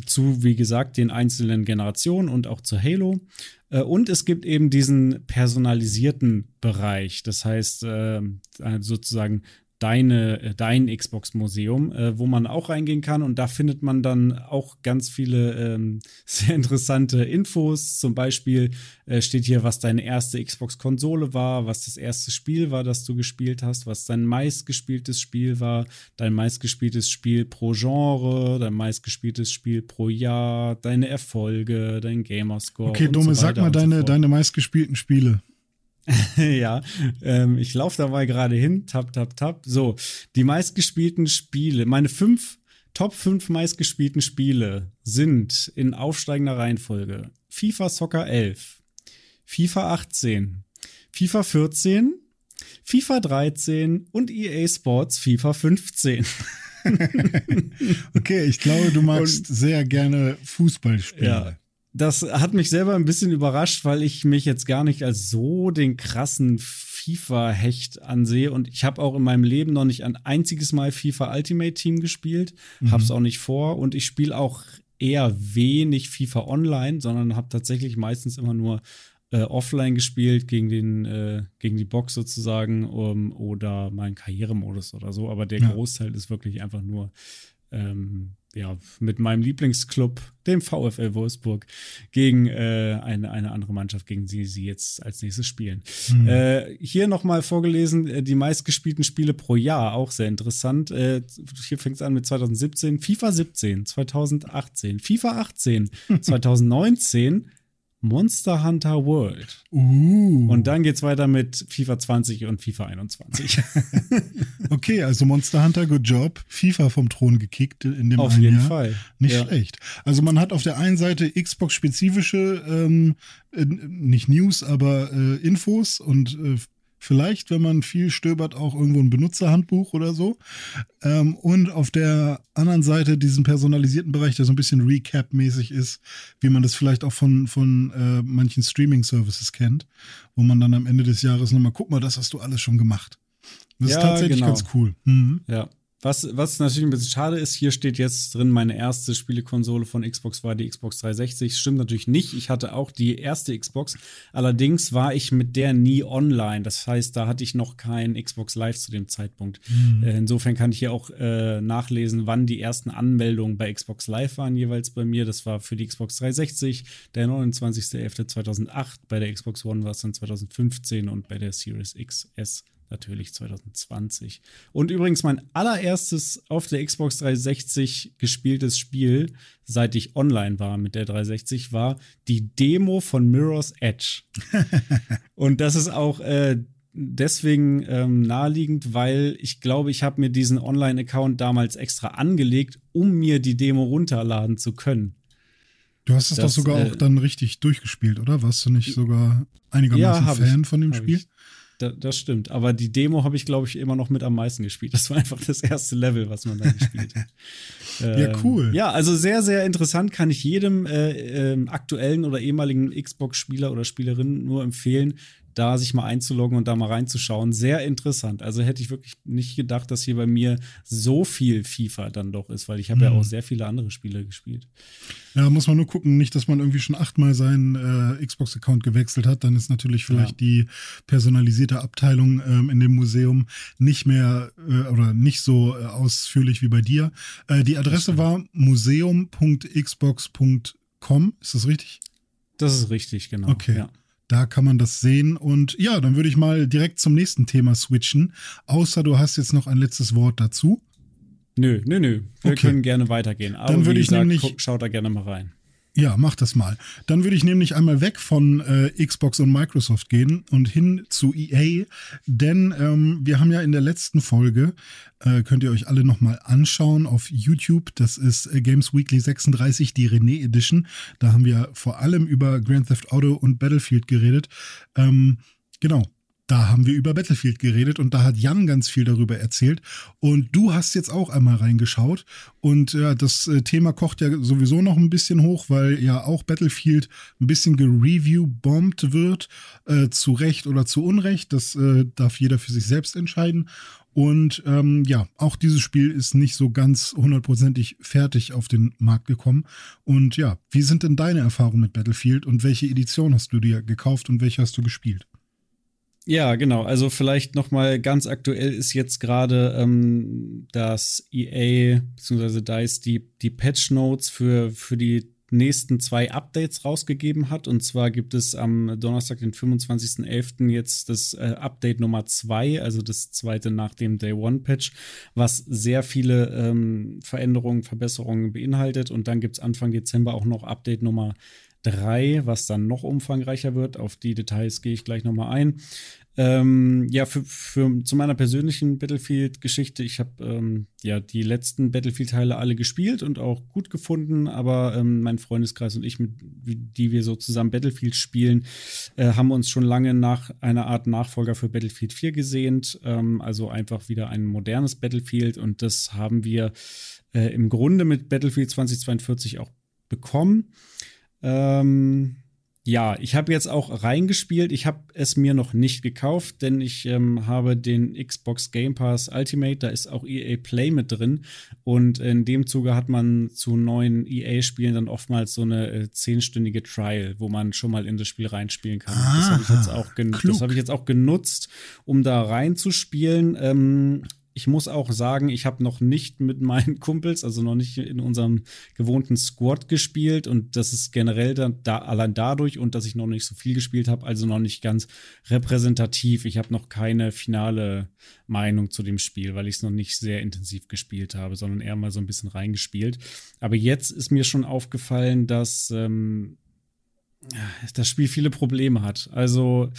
[SPEAKER 3] zu, wie gesagt, den einzelnen Generationen und auch zu Halo. Äh, und es gibt eben diesen personalisierten Bereich. Das heißt, äh, sozusagen deine, äh, dein Xbox-Museum, äh, wo man auch reingehen kann. Und da findet man dann auch ganz viele ähm, sehr interessante Infos. Zum Beispiel äh, steht hier, was deine erste Xbox-Konsole war, was das erste Spiel war, das du gespielt hast, was dein meistgespieltes Spiel war, dein meistgespieltes Spiel pro Genre, dein meistgespieltes Spiel pro Jahr, deine Erfolge, dein Gamerscore.
[SPEAKER 1] Okay, Dumme, so sag mal deine, so deine meistgespielten Spiele.
[SPEAKER 3] ja, ähm, ich laufe dabei gerade hin, tap, tap, tap. So, die meistgespielten Spiele, meine fünf, Top 5 meistgespielten Spiele sind in aufsteigender Reihenfolge FIFA Soccer 11, FIFA 18, FIFA 14, FIFA 13 und EA Sports FIFA 15.
[SPEAKER 1] okay, ich glaube, du magst und, sehr gerne Fußballspiele.
[SPEAKER 3] Ja, das hat mich selber ein bisschen überrascht, weil ich mich jetzt gar nicht als so den krassen FIFA-Hecht ansehe. Und ich habe auch in meinem Leben noch nicht ein einziges Mal FIFA Ultimate Team gespielt. Mhm. Habe es auch nicht vor. Und ich spiele auch eher wenig FIFA Online, sondern habe tatsächlich meistens immer nur äh, offline gespielt gegen den äh, gegen die Box sozusagen um, oder meinen Karrieremodus oder so. Aber der ja. Großteil ist wirklich einfach nur ähm, ja, mit meinem Lieblingsclub, dem VfL Wolfsburg, gegen äh, eine, eine andere Mannschaft, gegen die sie jetzt als nächstes spielen. Mhm. Äh, hier nochmal vorgelesen, äh, die meistgespielten Spiele pro Jahr, auch sehr interessant. Äh, hier fängt es an mit 2017, FIFA 17, 2018, FIFA 18, 2019, Monster Hunter World.
[SPEAKER 1] Uh.
[SPEAKER 3] Und dann geht's weiter mit FIFA 20 und FIFA 21.
[SPEAKER 1] okay, also Monster Hunter, good job. FIFA vom Thron gekickt in dem
[SPEAKER 3] Auf
[SPEAKER 1] einen
[SPEAKER 3] jeden
[SPEAKER 1] Jahr.
[SPEAKER 3] Fall.
[SPEAKER 1] Nicht
[SPEAKER 3] Ja.
[SPEAKER 1] schlecht. Also man hat auf der einen Seite Xbox-spezifische, ähm, äh, nicht News, aber äh, Infos und äh, vielleicht, wenn man viel stöbert, auch irgendwo ein Benutzerhandbuch oder so. Ähm, und auf der anderen Seite diesen personalisierten Bereich, der so ein bisschen Recap-mäßig ist, wie man das vielleicht auch von, von äh, manchen Streaming-Services kennt, wo man dann am Ende des Jahres nochmal, guck mal, das hast du alles schon gemacht. Das ist
[SPEAKER 3] Ja,
[SPEAKER 1] tatsächlich
[SPEAKER 3] genau.
[SPEAKER 1] ganz cool. Mhm.
[SPEAKER 3] Ja. Was, was natürlich ein bisschen schade ist, hier steht jetzt drin, meine erste Spielekonsole von Xbox war die Xbox 360. Stimmt natürlich nicht. Ich hatte auch die erste Xbox. Allerdings war ich mit der nie online. Das heißt, da hatte ich noch kein Xbox Live zu dem Zeitpunkt. Äh, insofern kann ich hier auch äh, nachlesen, wann die ersten Anmeldungen bei Xbox Live waren jeweils bei mir. Das war für die Xbox 360 der 29.11.2008. Bei der Xbox One war es dann 2015 und bei der Series XS natürlich 2020. Und übrigens mein allererstes auf der Xbox 360 gespieltes Spiel, seit ich online war mit der 360, war die Demo von Mirror's Edge. Und das ist auch äh, deswegen ähm, naheliegend, weil ich glaube, ich habe mir diesen Online-Account damals extra angelegt, um mir die Demo runterladen zu können.
[SPEAKER 1] Du hast es
[SPEAKER 3] Das,
[SPEAKER 1] doch sogar
[SPEAKER 3] äh,
[SPEAKER 1] auch dann richtig durchgespielt, oder? Warst du nicht sogar einigermaßen
[SPEAKER 3] ich.
[SPEAKER 1] Fan von dem Spiel?
[SPEAKER 3] ich. Da, das stimmt. Aber die Demo habe ich, glaube ich, immer noch mit am meisten gespielt. Das war einfach das erste Level, was man da gespielt hat.
[SPEAKER 1] Ja, cool.
[SPEAKER 3] Ja, also sehr, sehr interessant. Kann ich jedem äh, ähm, aktuellen oder ehemaligen Xbox-Spieler oder Spielerin nur empfehlen, da sich mal einzuloggen und da mal reinzuschauen. Sehr interessant. Also hätte ich wirklich nicht gedacht, dass hier bei mir so viel FIFA dann doch ist, weil ich habe ja
[SPEAKER 1] Mhm.
[SPEAKER 3] auch sehr viele andere Spiele gespielt.
[SPEAKER 1] Ja, muss man nur gucken, nicht, dass man irgendwie schon achtmal seinen äh, Xbox-Account gewechselt hat. Dann ist natürlich vielleicht
[SPEAKER 3] Ja.
[SPEAKER 1] die personalisierte Abteilung ähm, in dem Museum nicht mehr äh, oder nicht so äh, ausführlich wie bei dir. Äh, die Adresse war museum.xbox.com. Ist das richtig?
[SPEAKER 3] Das ist richtig, genau.
[SPEAKER 1] Okay.
[SPEAKER 3] Ja.
[SPEAKER 1] Da kann man das sehen. Und ja, dann würde ich mal direkt zum nächsten Thema switchen. Außer du hast jetzt noch ein letztes Wort dazu.
[SPEAKER 3] Nö, nö, nö. Wir
[SPEAKER 1] Okay.
[SPEAKER 3] können gerne weitergehen. Aber
[SPEAKER 1] Dann würde ich
[SPEAKER 3] gesagt,
[SPEAKER 1] nämlich-
[SPEAKER 3] schaut da gerne mal rein.
[SPEAKER 1] Ja, mach das mal. Dann würde ich nämlich einmal weg von äh, Xbox und Microsoft gehen und hin zu EA, denn ähm, wir haben ja in der letzten Folge, äh, könnt ihr euch alle nochmal anschauen auf YouTube, das ist äh, Games Weekly 36, die René Edition. Da haben wir vor allem über Grand Theft Auto und Battlefield geredet. Ähm, genau. Da haben wir über Battlefield geredet und da hat Jan ganz viel darüber erzählt. Und du hast jetzt auch einmal reingeschaut. Und ja, das äh, Thema kocht ja sowieso noch ein bisschen hoch, weil ja auch Battlefield ein bisschen gereview-bombt wird. Äh, zu Recht oder zu Unrecht. Das äh, darf jeder für sich selbst entscheiden. Und ähm, ja, auch dieses Spiel ist nicht so ganz hundertprozentig fertig auf den Markt gekommen. Und ja, wie sind denn deine Erfahrungen mit Battlefield und welche Edition hast du dir gekauft und welche hast du gespielt?
[SPEAKER 3] Ja, genau. Also vielleicht noch mal ganz aktuell ist jetzt gerade ähm, das EA bzw. DICE die, die Patch Notes für, für die nächsten zwei Updates rausgegeben hat. Und zwar gibt es am Donnerstag, den 25.11. jetzt das äh, Update Nummer zwei, also das zweite nach dem Day One Patch, was sehr viele ähm, Veränderungen, Verbesserungen beinhaltet. Und dann gibt es Anfang Dezember auch noch Update Nummer 3, was dann noch umfangreicher wird. Auf die Details gehe ich gleich nochmal ein. Ähm, ja, für, für, zu meiner persönlichen Battlefield-Geschichte, ich habe ähm, ja die letzten Battlefield-Teile alle gespielt und auch gut gefunden, aber ähm, mein Freundeskreis und ich, mit die wir so zusammen Battlefield spielen, äh, haben uns schon lange nach einer Art Nachfolger für Battlefield 4 gesehnt. Ähm, also einfach wieder ein modernes Battlefield und das haben wir äh, im Grunde mit Battlefield 2042 auch bekommen. Ähm, ja, ich habe jetzt auch reingespielt. Ich habe es mir noch nicht gekauft, denn ich ähm, habe den Xbox Game Pass Ultimate. Da ist auch EA Play mit drin. Und in dem Zuge hat man zu neuen EA-Spielen dann oftmals so eine äh, zehnstündige Trial, wo man schon mal in das Spiel reinspielen kann. das habe ich, jetzt auch
[SPEAKER 1] klug.
[SPEAKER 3] das hab ich jetzt auch genutzt, um da reinzuspielen. Ähm, ich muss auch sagen, ich habe noch nicht mit meinen Kumpels, also noch nicht in unserem gewohnten Squad gespielt und das ist generell dann da, allein dadurch und dass ich noch nicht so viel gespielt habe, also noch nicht ganz repräsentativ. Ich habe noch keine finale Meinung zu dem Spiel, weil ich es noch nicht sehr intensiv gespielt habe, sondern eher mal so ein bisschen reingespielt. Aber jetzt ist mir schon aufgefallen, dass ähm, das Spiel viele Probleme hat. Also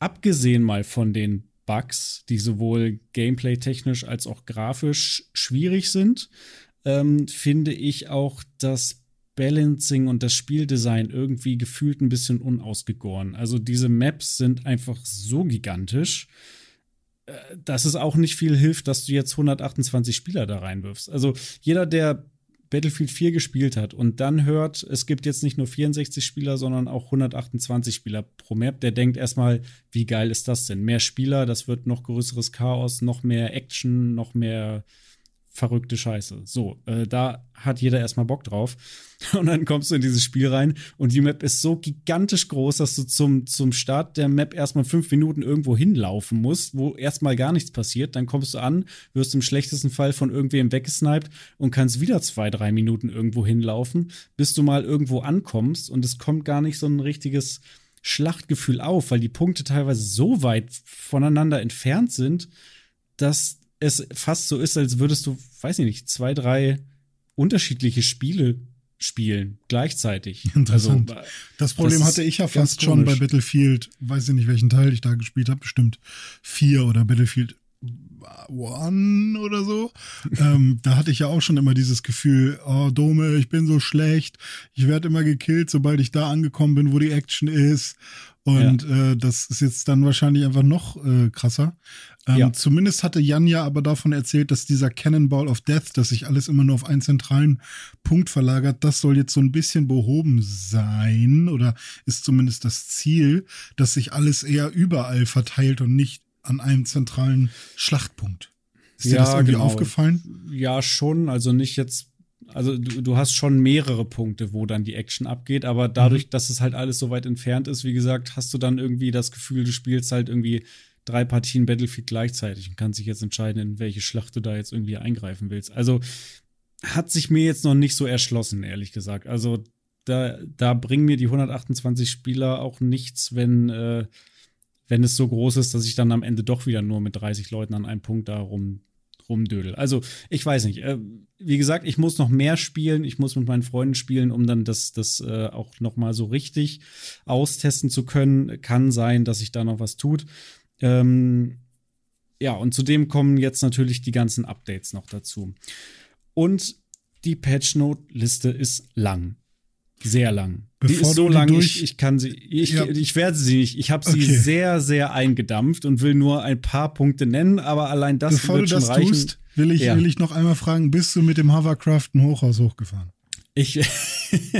[SPEAKER 3] abgesehen mal von den Bugs, die sowohl gameplay-technisch als auch grafisch schwierig sind, ähm, finde ich auch das Balancing und das Spieldesign irgendwie gefühlt ein bisschen unausgegoren. Also diese Maps sind einfach so gigantisch, äh, dass es auch nicht viel hilft, dass du jetzt 128 Spieler da reinwirfst. Also jeder, der Battlefield 4 gespielt hat und dann hört, es gibt jetzt nicht nur 64 Spieler, sondern auch 128 Spieler pro Map, der denkt erstmal, wie geil ist das denn? Mehr Spieler, das wird noch größeres Chaos, noch mehr Action, noch mehr verrückte Scheiße. So, äh, da hat jeder erstmal Bock drauf. Und dann kommst du in dieses Spiel rein und die Map ist so gigantisch groß, dass du zum, zum Start der Map erstmal fünf Minuten irgendwo hinlaufen musst, wo erstmal gar nichts passiert. Dann kommst du an, wirst im schlechtesten Fall von irgendwem weggesniped und kannst wieder zwei, drei Minuten irgendwo hinlaufen, bis du mal irgendwo ankommst und es kommt gar nicht so ein richtiges Schlachtgefühl auf, weil die Punkte teilweise so weit voneinander entfernt sind, dass es fast so ist, als würdest du, weiß ich nicht, zwei, drei unterschiedliche Spiele spielen gleichzeitig.
[SPEAKER 1] Interessant. Also, das Problem das hatte ich ja fast schon bei Battlefield, weiß ich nicht, welchen Teil ich da gespielt habe, bestimmt vier oder Battlefield One oder so. ähm, da hatte ich ja auch schon immer dieses Gefühl, oh Dome, ich bin so schlecht, ich werde immer gekillt, sobald ich da angekommen bin, wo die Action ist. Und ja. äh, das ist jetzt dann wahrscheinlich einfach noch äh, krasser. Ähm, ja. Zumindest hatte Jan ja aber davon erzählt, dass dieser Cannonball of Death, dass sich alles immer nur auf einen zentralen Punkt verlagert, das soll jetzt so ein bisschen behoben sein oder ist zumindest das Ziel, dass sich alles eher überall verteilt und nicht an einem zentralen Schlachtpunkt. Ist dir das irgendwie genau. aufgefallen?
[SPEAKER 3] Ja, schon. Also nicht jetzt also du, du, hast schon mehrere Punkte, wo dann die Action abgeht, aber dadurch, mhm. dass es halt alles so weit entfernt ist, wie gesagt, hast du dann irgendwie das Gefühl, du spielst halt irgendwie drei Partien Battlefield gleichzeitig und kannst dich jetzt entscheiden, in welche Schlacht du da jetzt irgendwie eingreifen willst. Also hat sich mir jetzt noch nicht so erschlossen, ehrlich gesagt. Also da, da bringen mir die 128 Spieler auch nichts, wenn, äh, wenn es so groß ist, dass ich dann am Ende doch wieder nur mit 30 Leuten an einem Punkt da rum, rumdödel. Also ich weiß nicht. Äh, wie gesagt, ich muss noch mehr spielen. Ich muss mit meinen Freunden spielen, um dann das, das äh, auch noch mal so richtig austesten zu können. Kann sein, dass sich da noch was tut. Ähm, ja, und zudem kommen jetzt natürlich die ganzen Updates noch dazu. Und die Patch-Note-Liste ist lang. Sehr lang. Bevor die ist so lang, ich, ich, kann sie, ich, ja. ich werde sie nicht. Ich habe sie okay. sehr, sehr eingedampft und will nur ein paar Punkte nennen, aber allein das
[SPEAKER 1] Bevor
[SPEAKER 3] wird
[SPEAKER 1] du das
[SPEAKER 3] reichen.
[SPEAKER 1] Tust, will ich, ja. will ich noch einmal fragen, bist du mit dem Hovercraft ein Hochhaus hochgefahren?
[SPEAKER 3] Ich,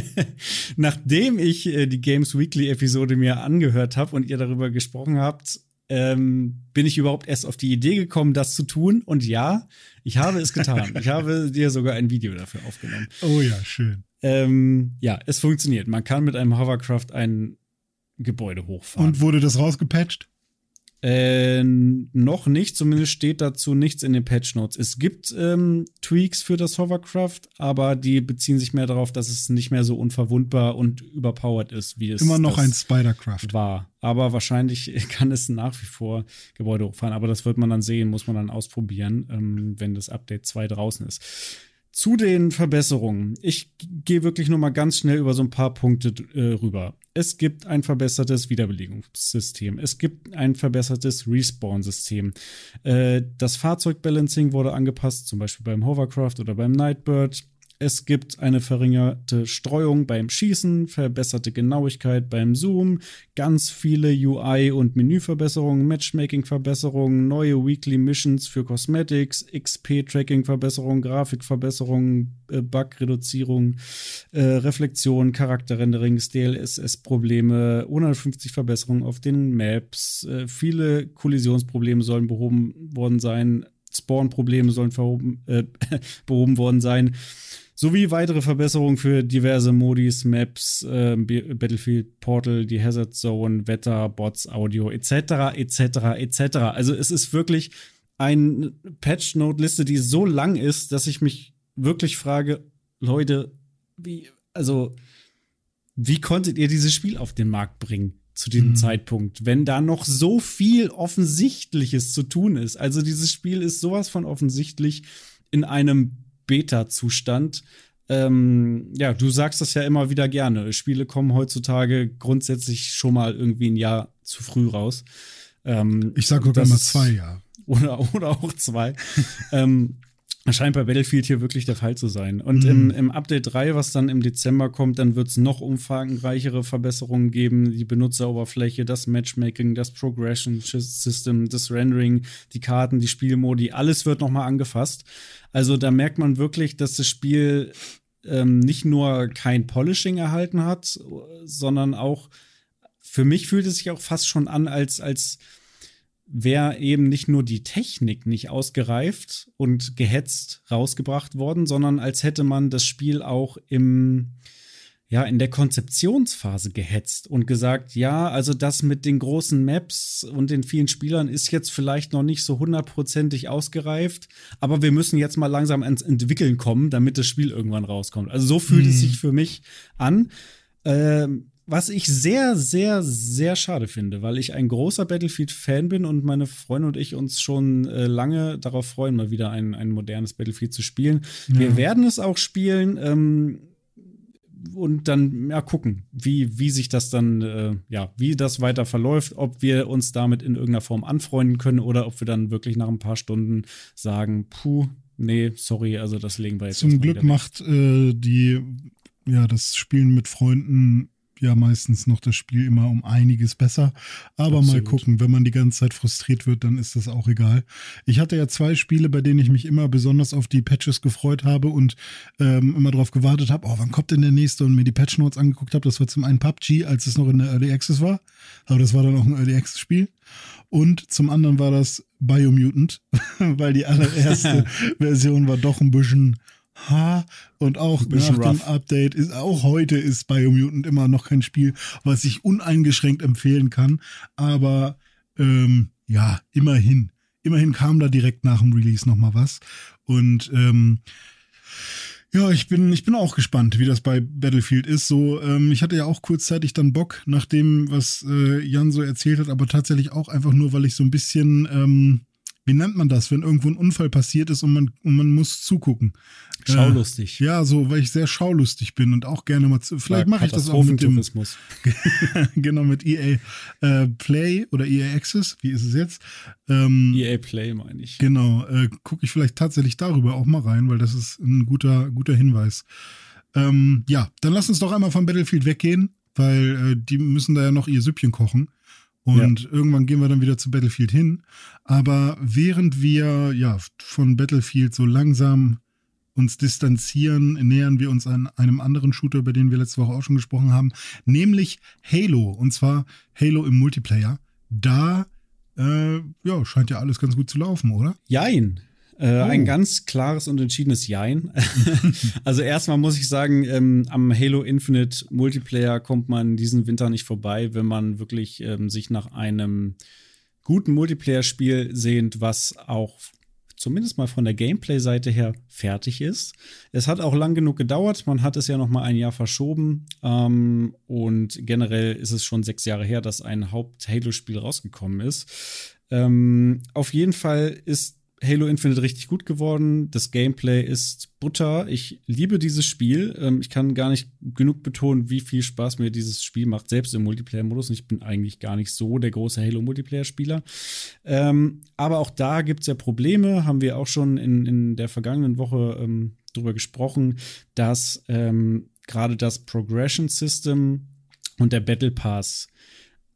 [SPEAKER 3] nachdem ich äh, die Games Weekly Episode mir angehört habe und ihr darüber gesprochen habt, ähm, bin ich überhaupt erst auf die Idee gekommen, das zu tun. Und ja, ich habe es getan. ich habe dir sogar ein Video dafür aufgenommen.
[SPEAKER 1] Oh ja, schön.
[SPEAKER 3] Ähm, ja, es funktioniert. Man kann mit einem Hovercraft ein Gebäude hochfahren.
[SPEAKER 1] Und wurde das rausgepatcht?
[SPEAKER 3] Äh, noch nicht, zumindest steht dazu nichts in den Patch Notes. Es gibt ähm, Tweaks für das Hovercraft, aber die beziehen sich mehr darauf, dass es nicht mehr so unverwundbar und überpowered ist, wie es
[SPEAKER 1] immer noch ein Spidercraft
[SPEAKER 3] war. Aber wahrscheinlich kann es nach wie vor Gebäude hochfahren. Aber das wird man dann sehen, muss man dann ausprobieren, ähm, wenn das Update 2 draußen ist. Zu den Verbesserungen. Ich gehe wirklich nur mal ganz schnell über so ein paar Punkte äh, rüber. Es gibt ein verbessertes Wiederbelegungssystem. Es gibt ein verbessertes Respawn-System. Äh, das Fahrzeugbalancing wurde angepasst, zum Beispiel beim Hovercraft oder beim Nightbird. Es gibt eine verringerte Streuung beim Schießen, verbesserte Genauigkeit beim Zoom, ganz viele UI- und Menüverbesserungen, Matchmaking-Verbesserungen, neue Weekly Missions für Cosmetics, XP-Tracking-Verbesserungen, Grafikverbesserungen, äh, Bug-Reduzierung, äh, Reflexion, Charakterrenderings, DLSS-Probleme, 150 Verbesserungen auf den Maps, äh, viele Kollisionsprobleme sollen behoben worden sein, Spawn-Probleme sollen verhoben, äh, behoben worden sein sowie weitere Verbesserungen für diverse Modis, Maps, äh, Battlefield Portal, die Hazard Zone, Wetter, Bots, Audio etc. etc. etc. Also es ist wirklich eine Patch-Note-Liste, die so lang ist, dass ich mich wirklich frage, Leute, wie, also, wie konntet ihr dieses Spiel auf den Markt bringen? zu diesem mhm. Zeitpunkt, wenn da noch so viel Offensichtliches zu tun ist. Also dieses Spiel ist sowas von offensichtlich in einem Beta-Zustand. ähm, ja, du sagst das ja immer wieder gerne. Spiele kommen heutzutage grundsätzlich schon mal irgendwie ein Jahr zu früh raus.
[SPEAKER 1] Ähm, ich sage sogar mal zwei Jahre.
[SPEAKER 3] Oder, oder auch zwei. ähm, scheint bei Battlefield hier wirklich der Fall zu sein. Und mhm. im, im, Update 3, was dann im Dezember kommt, dann wird es noch umfangreichere Verbesserungen geben. Die Benutzeroberfläche, das Matchmaking, das Progression System, das Rendering, die Karten, die Spielmodi, alles wird nochmal angefasst. Also da merkt man wirklich, dass das Spiel ähm, nicht nur kein Polishing erhalten hat, sondern auch für mich fühlt es sich auch fast schon an, als, als wäre eben nicht nur die Technik nicht ausgereift und gehetzt rausgebracht worden, sondern als hätte man das Spiel auch im ja, in der Konzeptionsphase gehetzt und gesagt, ja, also das mit den großen Maps und den vielen Spielern ist jetzt vielleicht noch nicht so hundertprozentig ausgereift, aber wir müssen jetzt mal langsam ins Entwickeln kommen, damit das Spiel irgendwann rauskommt. Also so fühlt mhm. es sich für mich an. Ähm, was ich sehr, sehr, sehr schade finde, weil ich ein großer Battlefield-Fan bin und meine Freunde und ich uns schon äh, lange darauf freuen, mal wieder ein, ein modernes Battlefield zu spielen. Ja. Wir werden es auch spielen ähm, und dann ja gucken, wie, wie sich das dann, äh, ja, wie das weiter verläuft, ob wir uns damit in irgendeiner Form anfreunden können oder ob wir dann wirklich nach ein paar Stunden sagen, puh, nee, sorry, also das legen wir jetzt.
[SPEAKER 1] Zum Glück macht äh, die ja, das Spielen mit Freunden ja meistens noch das Spiel immer um einiges besser. Aber Absolut. mal gucken, wenn man die ganze Zeit frustriert wird, dann ist das auch egal. Ich hatte ja zwei Spiele, bei denen ich mich immer besonders auf die Patches gefreut habe und ähm, immer darauf gewartet habe, oh, wann kommt denn der nächste und mir die Patch Notes angeguckt habe. Das war zum einen PUBG, als es noch in der Early Access war. Aber das war dann auch ein Early Access Spiel. Und zum anderen war das Biomutant, weil die allererste Version war doch ein bisschen Ha, und auch nach rough. dem Update ist auch heute ist Biomutant immer noch kein Spiel, was ich uneingeschränkt empfehlen kann. Aber ähm, ja, immerhin. Immerhin kam da direkt nach dem Release nochmal was. Und ähm, ja, ich bin, ich bin auch gespannt, wie das bei Battlefield ist. So, ähm, ich hatte ja auch kurzzeitig dann Bock nach dem, was äh, Jan so erzählt hat, aber tatsächlich auch einfach nur, weil ich so ein bisschen ähm, wie nennt man das, wenn irgendwo ein Unfall passiert ist und man, und man muss zugucken.
[SPEAKER 3] Schaulustig.
[SPEAKER 1] Äh, ja, so, weil ich sehr schaulustig bin und auch gerne mal, zu, vielleicht mache ich das auch mit dem, genau, mit EA äh, Play oder EA Access, wie ist es jetzt?
[SPEAKER 3] Ähm, EA Play meine ich.
[SPEAKER 1] Genau, äh, gucke ich vielleicht tatsächlich darüber auch mal rein, weil das ist ein guter, guter Hinweis. Ähm, ja, dann lass uns doch einmal von Battlefield weggehen, weil äh, die müssen da ja noch ihr Süppchen kochen. Und ja. irgendwann gehen wir dann wieder zu Battlefield hin. Aber während wir ja von Battlefield so langsam uns distanzieren, nähern wir uns an einem anderen Shooter, über den wir letzte Woche auch schon gesprochen haben, nämlich Halo. Und zwar Halo im Multiplayer. Da äh, ja, scheint ja alles ganz gut zu laufen, oder?
[SPEAKER 3] Jein. Äh, oh. Ein ganz klares und entschiedenes Jein. also erstmal muss ich sagen, ähm, am Halo Infinite Multiplayer kommt man diesen Winter nicht vorbei, wenn man wirklich ähm, sich nach einem guten Multiplayer-Spiel sehnt, was auch zumindest mal von der Gameplay-Seite her fertig ist. Es hat auch lang genug gedauert. Man hat es ja noch mal ein Jahr verschoben. Ähm, und generell ist es schon sechs Jahre her, dass ein Haupt-Halo-Spiel rausgekommen ist. Ähm, auf jeden Fall ist Halo Infinite richtig gut geworden. Das Gameplay ist Butter. Ich liebe dieses Spiel. Ähm, ich kann gar nicht genug betonen, wie viel Spaß mir dieses Spiel macht, selbst im Multiplayer-Modus. Ich bin eigentlich gar nicht so der große Halo-Multiplayer-Spieler. Ähm, aber auch da gibt es ja Probleme. Haben wir auch schon in, in der vergangenen Woche ähm, drüber gesprochen, dass ähm, gerade das Progression System und der Battle Pass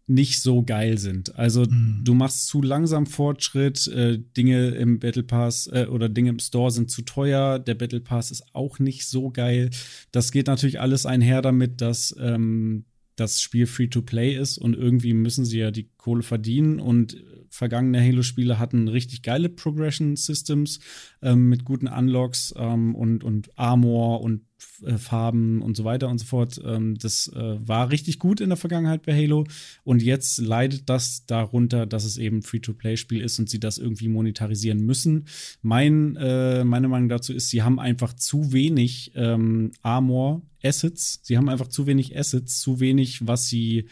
[SPEAKER 3] nicht so geil sind. Also mhm. du machst zu langsam Fortschritt, äh, Dinge im Battle Pass äh, oder Dinge im Store sind zu teuer, der Battle Pass ist auch nicht so geil. Das geht natürlich alles einher damit, dass ähm, das Spiel Free-to-Play ist und irgendwie müssen sie ja die Kohle verdienen und vergangene Halo-Spiele hatten richtig geile Progression-Systems ähm, mit guten Unlocks ähm, und, und Armor und äh, Farben und so weiter und so fort. Ähm, das äh, war richtig gut in der Vergangenheit bei Halo und jetzt leidet das darunter, dass es eben Free-to-Play-Spiel ist und sie das irgendwie monetarisieren müssen. Mein, äh, meine Meinung dazu ist, sie haben einfach zu wenig ähm, Armor, Assets. Sie haben einfach zu wenig Assets, zu wenig, was sie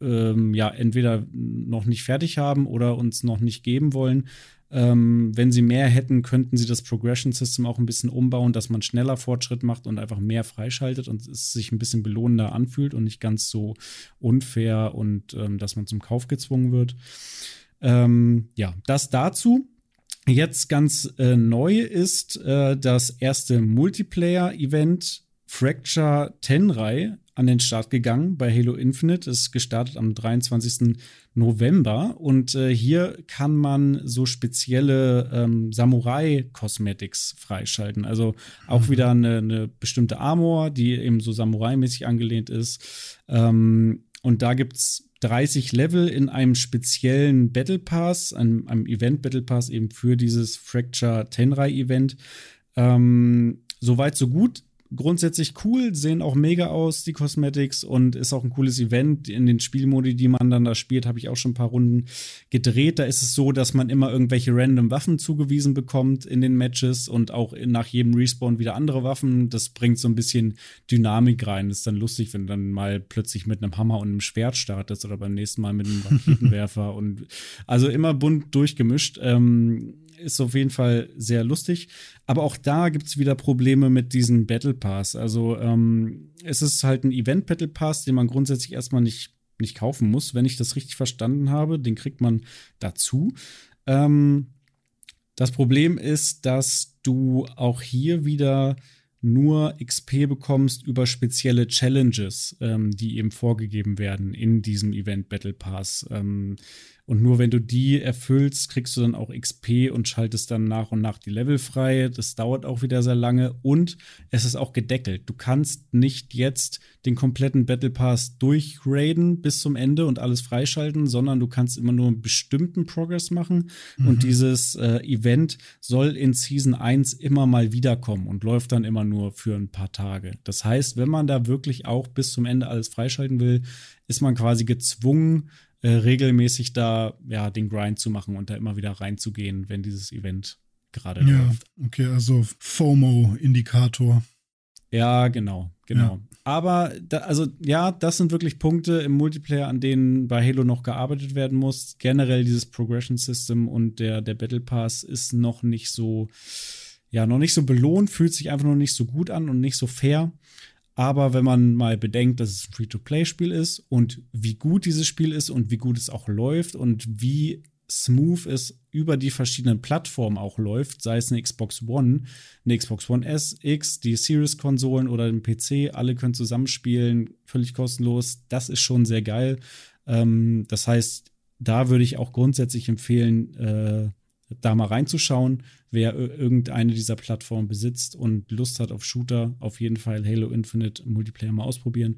[SPEAKER 3] ähm, ja entweder noch nicht fertig haben oder uns noch nicht geben wollen. Ähm, wenn sie mehr hätten, könnten sie das Progression System auch ein bisschen umbauen, dass man schneller Fortschritt macht und einfach mehr freischaltet und es sich ein bisschen belohnender anfühlt und nicht ganz so unfair und ähm, dass man zum Kauf gezwungen wird. Ähm, ja, das dazu. Jetzt ganz äh, neu ist äh, das erste Multiplayer-Event Fracture Tenrai an den Start gegangen bei Halo Infinite. Ist gestartet am 23. November und äh, hier kann man so spezielle ähm, Samurai-Cosmetics freischalten. Also auch mhm. wieder eine, eine, bestimmte Armor, die eben so Samurai-mäßig angelehnt ist. Ähm, und da gibt es 30 Level in einem speziellen Battle Pass, einem, einem Event Battle Pass eben für dieses Fracture Tenrai Event. Ähm, Soweit, so gut grundsätzlich cool, sehen auch mega aus, die Cosmetics, und ist auch ein cooles Event. In den Spielmodi, die man dann da spielt, habe ich auch schon ein paar Runden gedreht. Da ist es so, dass man immer irgendwelche random Waffen zugewiesen bekommt in den Matches und auch nach jedem Respawn wieder andere Waffen. Das bringt so ein bisschen Dynamik rein. Das ist dann lustig, wenn du dann mal plötzlich mit einem Hammer und einem Schwert startest oder beim nächsten Mal mit einem Raketenwerfer und also immer bunt durchgemischt. Ähm, ist auf jeden Fall sehr lustig. Aber auch da gibt es wieder Probleme mit diesem Battle Pass. Also ähm, es ist halt ein Event Battle Pass, den man grundsätzlich erstmal nicht, nicht kaufen muss, wenn ich das richtig verstanden habe. Den kriegt man dazu. Ähm, das Problem ist, dass du auch hier wieder nur XP bekommst über spezielle Challenges, ähm, die eben vorgegeben werden in diesem Event Battle Pass. Ähm, und nur wenn du die erfüllst, kriegst du dann auch XP und schaltest dann nach und nach die Level frei. Das dauert auch wieder sehr lange und es ist auch gedeckelt. Du kannst nicht jetzt den kompletten Battle Pass durchraiden bis zum Ende und alles freischalten, sondern du kannst immer nur einen bestimmten Progress machen. Mhm. Und dieses äh, Event soll in Season 1 immer mal wiederkommen und läuft dann immer nur für ein paar Tage. Das heißt, wenn man da wirklich auch bis zum Ende alles freischalten will, ist man quasi gezwungen, äh, regelmäßig da ja den Grind zu machen und da immer wieder reinzugehen, wenn dieses Event gerade ja, läuft.
[SPEAKER 1] Okay, also FOMO-Indikator.
[SPEAKER 3] Ja, genau, genau. Ja. Aber da, also ja, das sind wirklich Punkte im Multiplayer, an denen bei Halo noch gearbeitet werden muss. Generell dieses Progression System und der, der Battle Pass ist noch nicht so, ja, noch nicht so belohnt, fühlt sich einfach noch nicht so gut an und nicht so fair. Aber wenn man mal bedenkt, dass es ein Free-to-Play-Spiel ist und wie gut dieses Spiel ist und wie gut es auch läuft und wie smooth es über die verschiedenen Plattformen auch läuft, sei es eine Xbox One, eine Xbox One S, X, die Series-Konsolen oder den PC, alle können zusammenspielen, völlig kostenlos. Das ist schon sehr geil. Ähm, das heißt, da würde ich auch grundsätzlich empfehlen, äh, da mal reinzuschauen, wer irgendeine dieser Plattformen besitzt und Lust hat auf Shooter, auf jeden Fall Halo Infinite Multiplayer mal ausprobieren.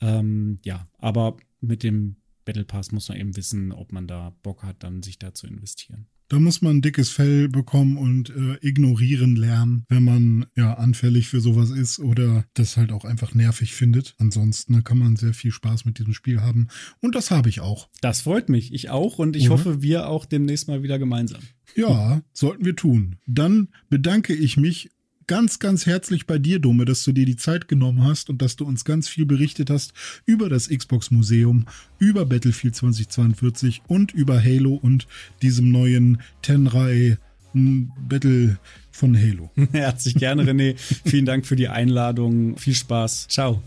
[SPEAKER 3] Ähm, ja, aber mit dem Battle Pass muss man eben wissen, ob man da Bock hat, dann sich da zu investieren.
[SPEAKER 1] Da muss man ein dickes Fell bekommen und äh, ignorieren lernen, wenn man ja anfällig für sowas ist oder das halt auch einfach nervig findet. Ansonsten kann man sehr viel Spaß mit diesem Spiel haben. Und das habe ich auch.
[SPEAKER 3] Das freut mich. Ich auch und ich oder? hoffe, wir auch demnächst mal wieder gemeinsam.
[SPEAKER 1] Ja, sollten wir tun. Dann bedanke ich mich ganz, ganz herzlich bei dir, Dome, dass du dir die Zeit genommen hast und dass du uns ganz viel berichtet hast über das Xbox Museum, über Battlefield 2042 und über Halo und diesem neuen Tenrai hm, Battle von Halo.
[SPEAKER 3] Herzlich gerne, René. Vielen Dank für die Einladung. Viel Spaß. Ciao.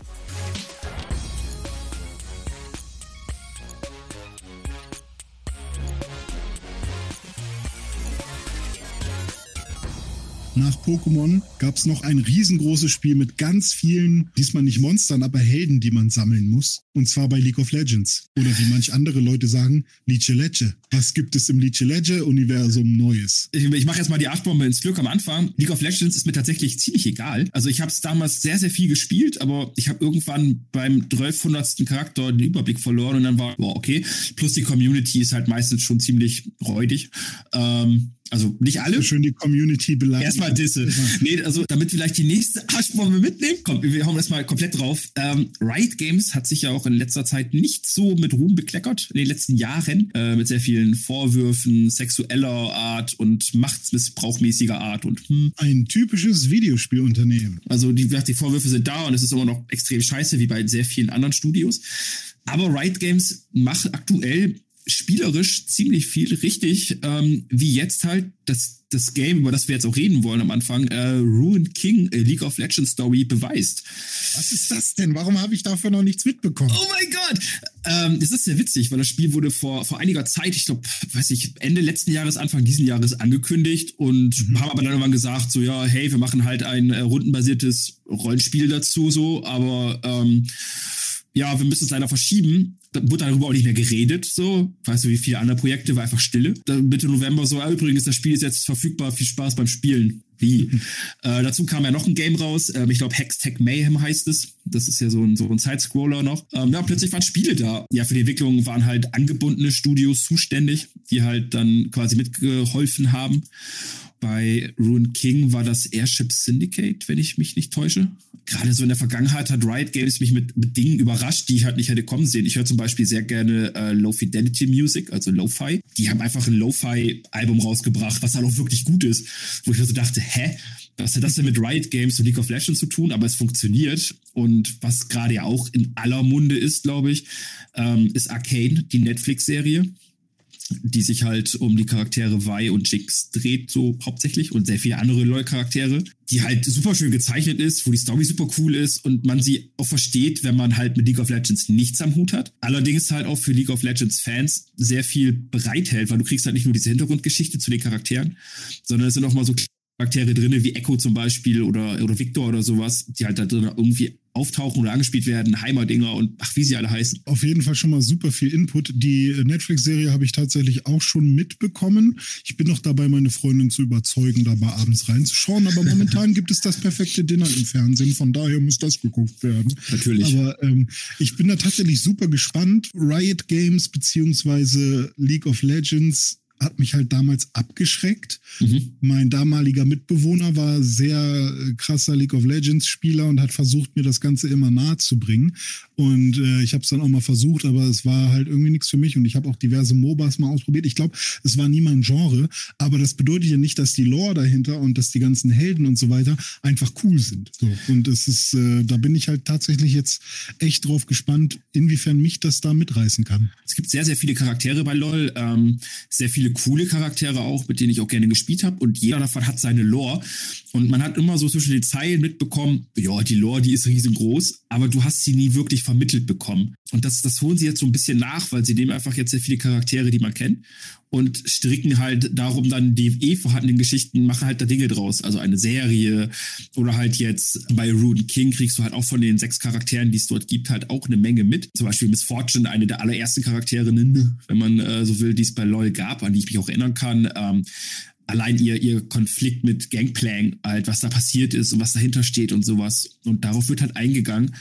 [SPEAKER 1] Nach Pokémon gab es noch ein riesengroßes Spiel mit ganz vielen, diesmal nicht Monstern, aber Helden, die man sammeln muss. Und zwar bei League of Legends. Oder wie manch andere Leute sagen, Lice Lecce. Was gibt es im Lice Lecce-Universum Neues?
[SPEAKER 2] Ich, ich mache jetzt mal die Achtbombe ins Glück am Anfang. League of Legends ist mir tatsächlich ziemlich egal. Also ich habe es damals sehr, sehr viel gespielt, aber ich habe irgendwann beim 1200. Charakter den Überblick verloren und dann war, boah, okay. Plus die Community ist halt meistens schon ziemlich räudig. Ähm, also nicht alle.
[SPEAKER 1] Schön die Community beleidigen.
[SPEAKER 2] Erstmal Disse. Nee, also damit vielleicht die nächste Arschbombe mitnehmen. Komm, wir hauen das mal komplett drauf. Ähm, Riot Games hat sich ja auch in letzter Zeit nicht so mit Ruhm bekleckert in den letzten Jahren. Äh, mit sehr vielen Vorwürfen sexueller Art und Machtsmissbrauchmäßiger Art und
[SPEAKER 1] hm. Ein typisches Videospielunternehmen.
[SPEAKER 2] Also die, die Vorwürfe sind da und es ist immer noch extrem scheiße, wie bei sehr vielen anderen Studios. Aber Riot Games macht aktuell spielerisch ziemlich viel richtig, ähm, wie jetzt halt das, das Game, über das wir jetzt auch reden wollen am Anfang, äh, Ruined King äh, League of Legends Story beweist.
[SPEAKER 1] Was ist das denn? Warum habe ich davon noch nichts mitbekommen?
[SPEAKER 2] Oh mein Gott! Ähm, das ist sehr witzig, weil das Spiel wurde vor, vor einiger Zeit, ich glaube, weiß ich, Ende letzten Jahres, Anfang diesen Jahres angekündigt und mhm. haben aber dann irgendwann gesagt, so ja, hey, wir machen halt ein äh, rundenbasiertes Rollenspiel dazu, so, aber ähm, ja, wir müssen es leider verschieben. Da wurde darüber auch nicht mehr geredet, so. Weißt du, wie viele andere Projekte, war einfach Stille. Dann Mitte November so, ah, übrigens, das Spiel ist jetzt verfügbar, viel Spaß beim Spielen. Wie? äh, dazu kam ja noch ein Game raus, ähm, ich glaube Hextech Mayhem heißt es. Das ist ja so ein, so ein Sidescroller noch. Ähm, ja, plötzlich waren Spiele da. Ja, für die Entwicklung waren halt angebundene Studios zuständig, die halt dann quasi mitgeholfen haben. Bei Rune King war das Airship Syndicate, wenn ich mich nicht täusche. Gerade so in der Vergangenheit hat Riot Games mich mit, mit Dingen überrascht, die ich halt nicht hätte kommen sehen. Ich höre zum Beispiel sehr gerne äh, Low Fidelity Music, also Lo-Fi. Die haben einfach ein Lo-Fi-Album rausgebracht, was halt auch wirklich gut ist. Wo ich mir so dachte, hä? Was hat das denn mit Riot Games und League of Legends zu tun? Aber es funktioniert. Und was gerade ja auch in aller Munde ist, glaube ich, ähm, ist Arcane, die Netflix-Serie die sich halt um die Charaktere Vi und Jinx dreht, so hauptsächlich und sehr viele andere LOL-Charaktere, die halt super schön gezeichnet ist, wo die Story super cool ist und man sie auch versteht, wenn man halt mit League of Legends nichts am Hut hat. Allerdings halt auch für League of Legends Fans sehr viel bereithält, weil du kriegst halt nicht nur diese Hintergrundgeschichte zu den Charakteren, sondern es sind auch mal so Charaktere drin, wie Echo zum Beispiel oder, oder Victor oder sowas, die halt da drin irgendwie auftauchen oder angespielt werden, Heimerdinger und ach, wie sie alle heißen.
[SPEAKER 1] Auf jeden Fall schon mal super viel Input. Die Netflix-Serie habe ich tatsächlich auch schon mitbekommen. Ich bin noch dabei, meine Freundin zu überzeugen, dabei abends reinzuschauen, aber momentan gibt es das perfekte Dinner im Fernsehen, von daher muss das geguckt werden.
[SPEAKER 2] Natürlich.
[SPEAKER 1] Aber ähm, ich bin da tatsächlich super gespannt. Riot Games beziehungsweise League of Legends hat mich halt damals abgeschreckt. Mhm. Mein damaliger Mitbewohner war sehr äh, krasser League of Legends Spieler und hat versucht, mir das Ganze immer nahe zu bringen. Und äh, ich habe es dann auch mal versucht, aber es war halt irgendwie nichts für mich. Und ich habe auch diverse MOBAs mal ausprobiert. Ich glaube, es war nie mein Genre, aber das bedeutet ja nicht, dass die Lore dahinter und dass die ganzen Helden und so weiter einfach cool sind. So. Und es ist, äh, da bin ich halt tatsächlich jetzt echt drauf gespannt, inwiefern mich das da mitreißen kann.
[SPEAKER 2] Es gibt sehr, sehr viele Charaktere bei LOL, ähm, sehr viele coole Charaktere auch, mit denen ich auch gerne gespielt habe. Und jeder davon hat seine Lore. Und man hat immer so zwischen den Zeilen mitbekommen, ja, die Lore, die ist riesengroß, aber du hast sie nie wirklich vermittelt bekommen. Und das, das holen sie jetzt so ein bisschen nach, weil sie nehmen einfach jetzt sehr viele Charaktere, die man kennt und stricken halt darum dann die eh vorhandenen Geschichten, machen halt da Dinge draus. Also eine Serie oder halt jetzt bei Rune King kriegst du halt auch von den sechs Charakteren, die es dort gibt, halt auch eine Menge mit. Zum Beispiel Miss Fortune, eine der allerersten Charakterinnen, wenn man äh, so will, die es bei LOL gab, an die ich mich auch erinnern kann. Ähm, allein ihr, ihr Konflikt mit Gangplank, halt, was da passiert ist und was dahinter steht und sowas. Und darauf wird halt eingegangen.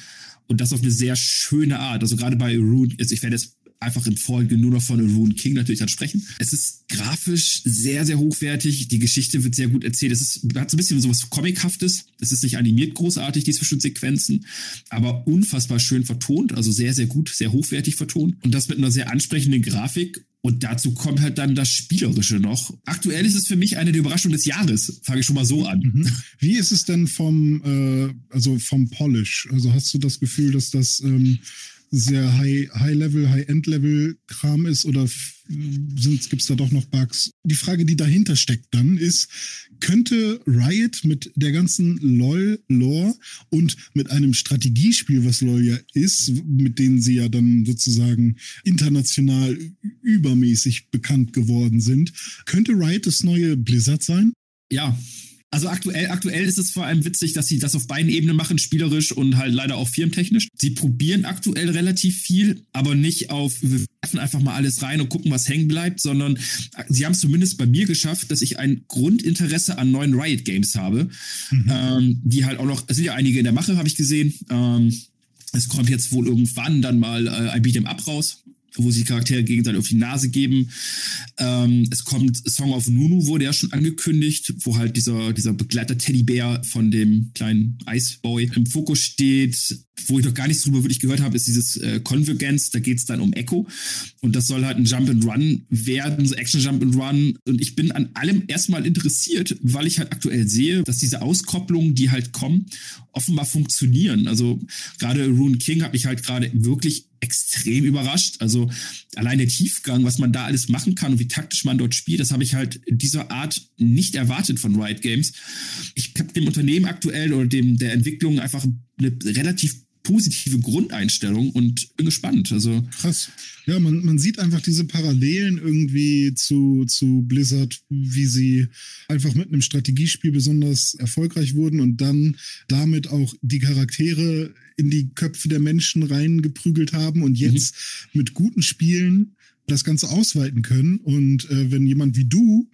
[SPEAKER 2] Und das auf eine sehr schöne Art. Also gerade bei Rune, also ich werde jetzt einfach in Folge nur noch von Rune King natürlich dann sprechen. Es ist grafisch sehr, sehr hochwertig. Die Geschichte wird sehr gut erzählt. Es ist, hat so ein bisschen so was Comichaftes. Es ist nicht animiert großartig, die Zwischensequenzen, aber unfassbar schön vertont. Also sehr, sehr gut, sehr hochwertig vertont. Und das mit einer sehr ansprechenden Grafik und dazu kommt halt dann das Spielerische noch. Aktuell ist es für mich eine der Überraschungen des Jahres. Fange ich schon mal so an. Mhm.
[SPEAKER 1] Wie ist es denn vom, äh, also vom Polish? Also hast du das Gefühl, dass das ähm, sehr High, High Level, High End Level Kram ist oder gibt es da doch noch Bugs? Die Frage, die dahinter steckt dann ist, könnte Riot mit der ganzen LOL-Lore und mit einem Strategiespiel, was LOL ja ist, mit denen sie ja dann sozusagen international übermäßig bekannt geworden sind, könnte Riot das neue Blizzard sein?
[SPEAKER 2] Ja, also aktuell, aktuell ist es vor allem witzig, dass sie das auf beiden Ebenen machen, spielerisch und halt leider auch firmentechnisch. Sie probieren aktuell relativ viel, aber nicht auf, wir werfen einfach mal alles rein und gucken, was hängen bleibt, sondern sie haben es zumindest bei mir geschafft, dass ich ein Grundinteresse an neuen Riot Games habe, mhm. ähm, die halt auch noch, es sind ja einige in der Mache, habe ich gesehen. Ähm, es kommt jetzt wohl irgendwann dann mal äh, ein Beat'em Up raus, wo sie Charaktere gegenseitig auf die Nase geben. Ähm, es kommt Song of Nunu, wurde ja schon angekündigt, wo halt dieser, dieser Begleiter-Teddybär von dem kleinen Iceboy im Fokus steht. Wo ich noch gar nichts drüber wirklich gehört habe, ist dieses äh, Convergence. Da geht es dann um Echo. Und das soll halt ein Jump and Run werden, so Action Jump and Run. Und ich bin an allem erstmal interessiert, weil ich halt aktuell sehe, dass diese Auskopplungen, die halt kommen, offenbar funktionieren. Also gerade Rune King hat mich halt gerade wirklich extrem überrascht. Also allein der Tiefgang, was man da alles machen kann und wie taktisch man dort spielt, das habe ich halt dieser Art nicht erwartet von Riot Games. Ich habe dem Unternehmen aktuell oder dem der Entwicklung einfach eine relativ positive Grundeinstellung und bin gespannt. Also
[SPEAKER 1] krass. Ja, man, man sieht einfach diese Parallelen irgendwie zu, zu Blizzard, wie sie einfach mit einem Strategiespiel besonders erfolgreich wurden und dann damit auch die Charaktere in die Köpfe der Menschen reingeprügelt haben und jetzt mhm. mit guten Spielen das Ganze ausweiten können. Und äh, wenn jemand wie du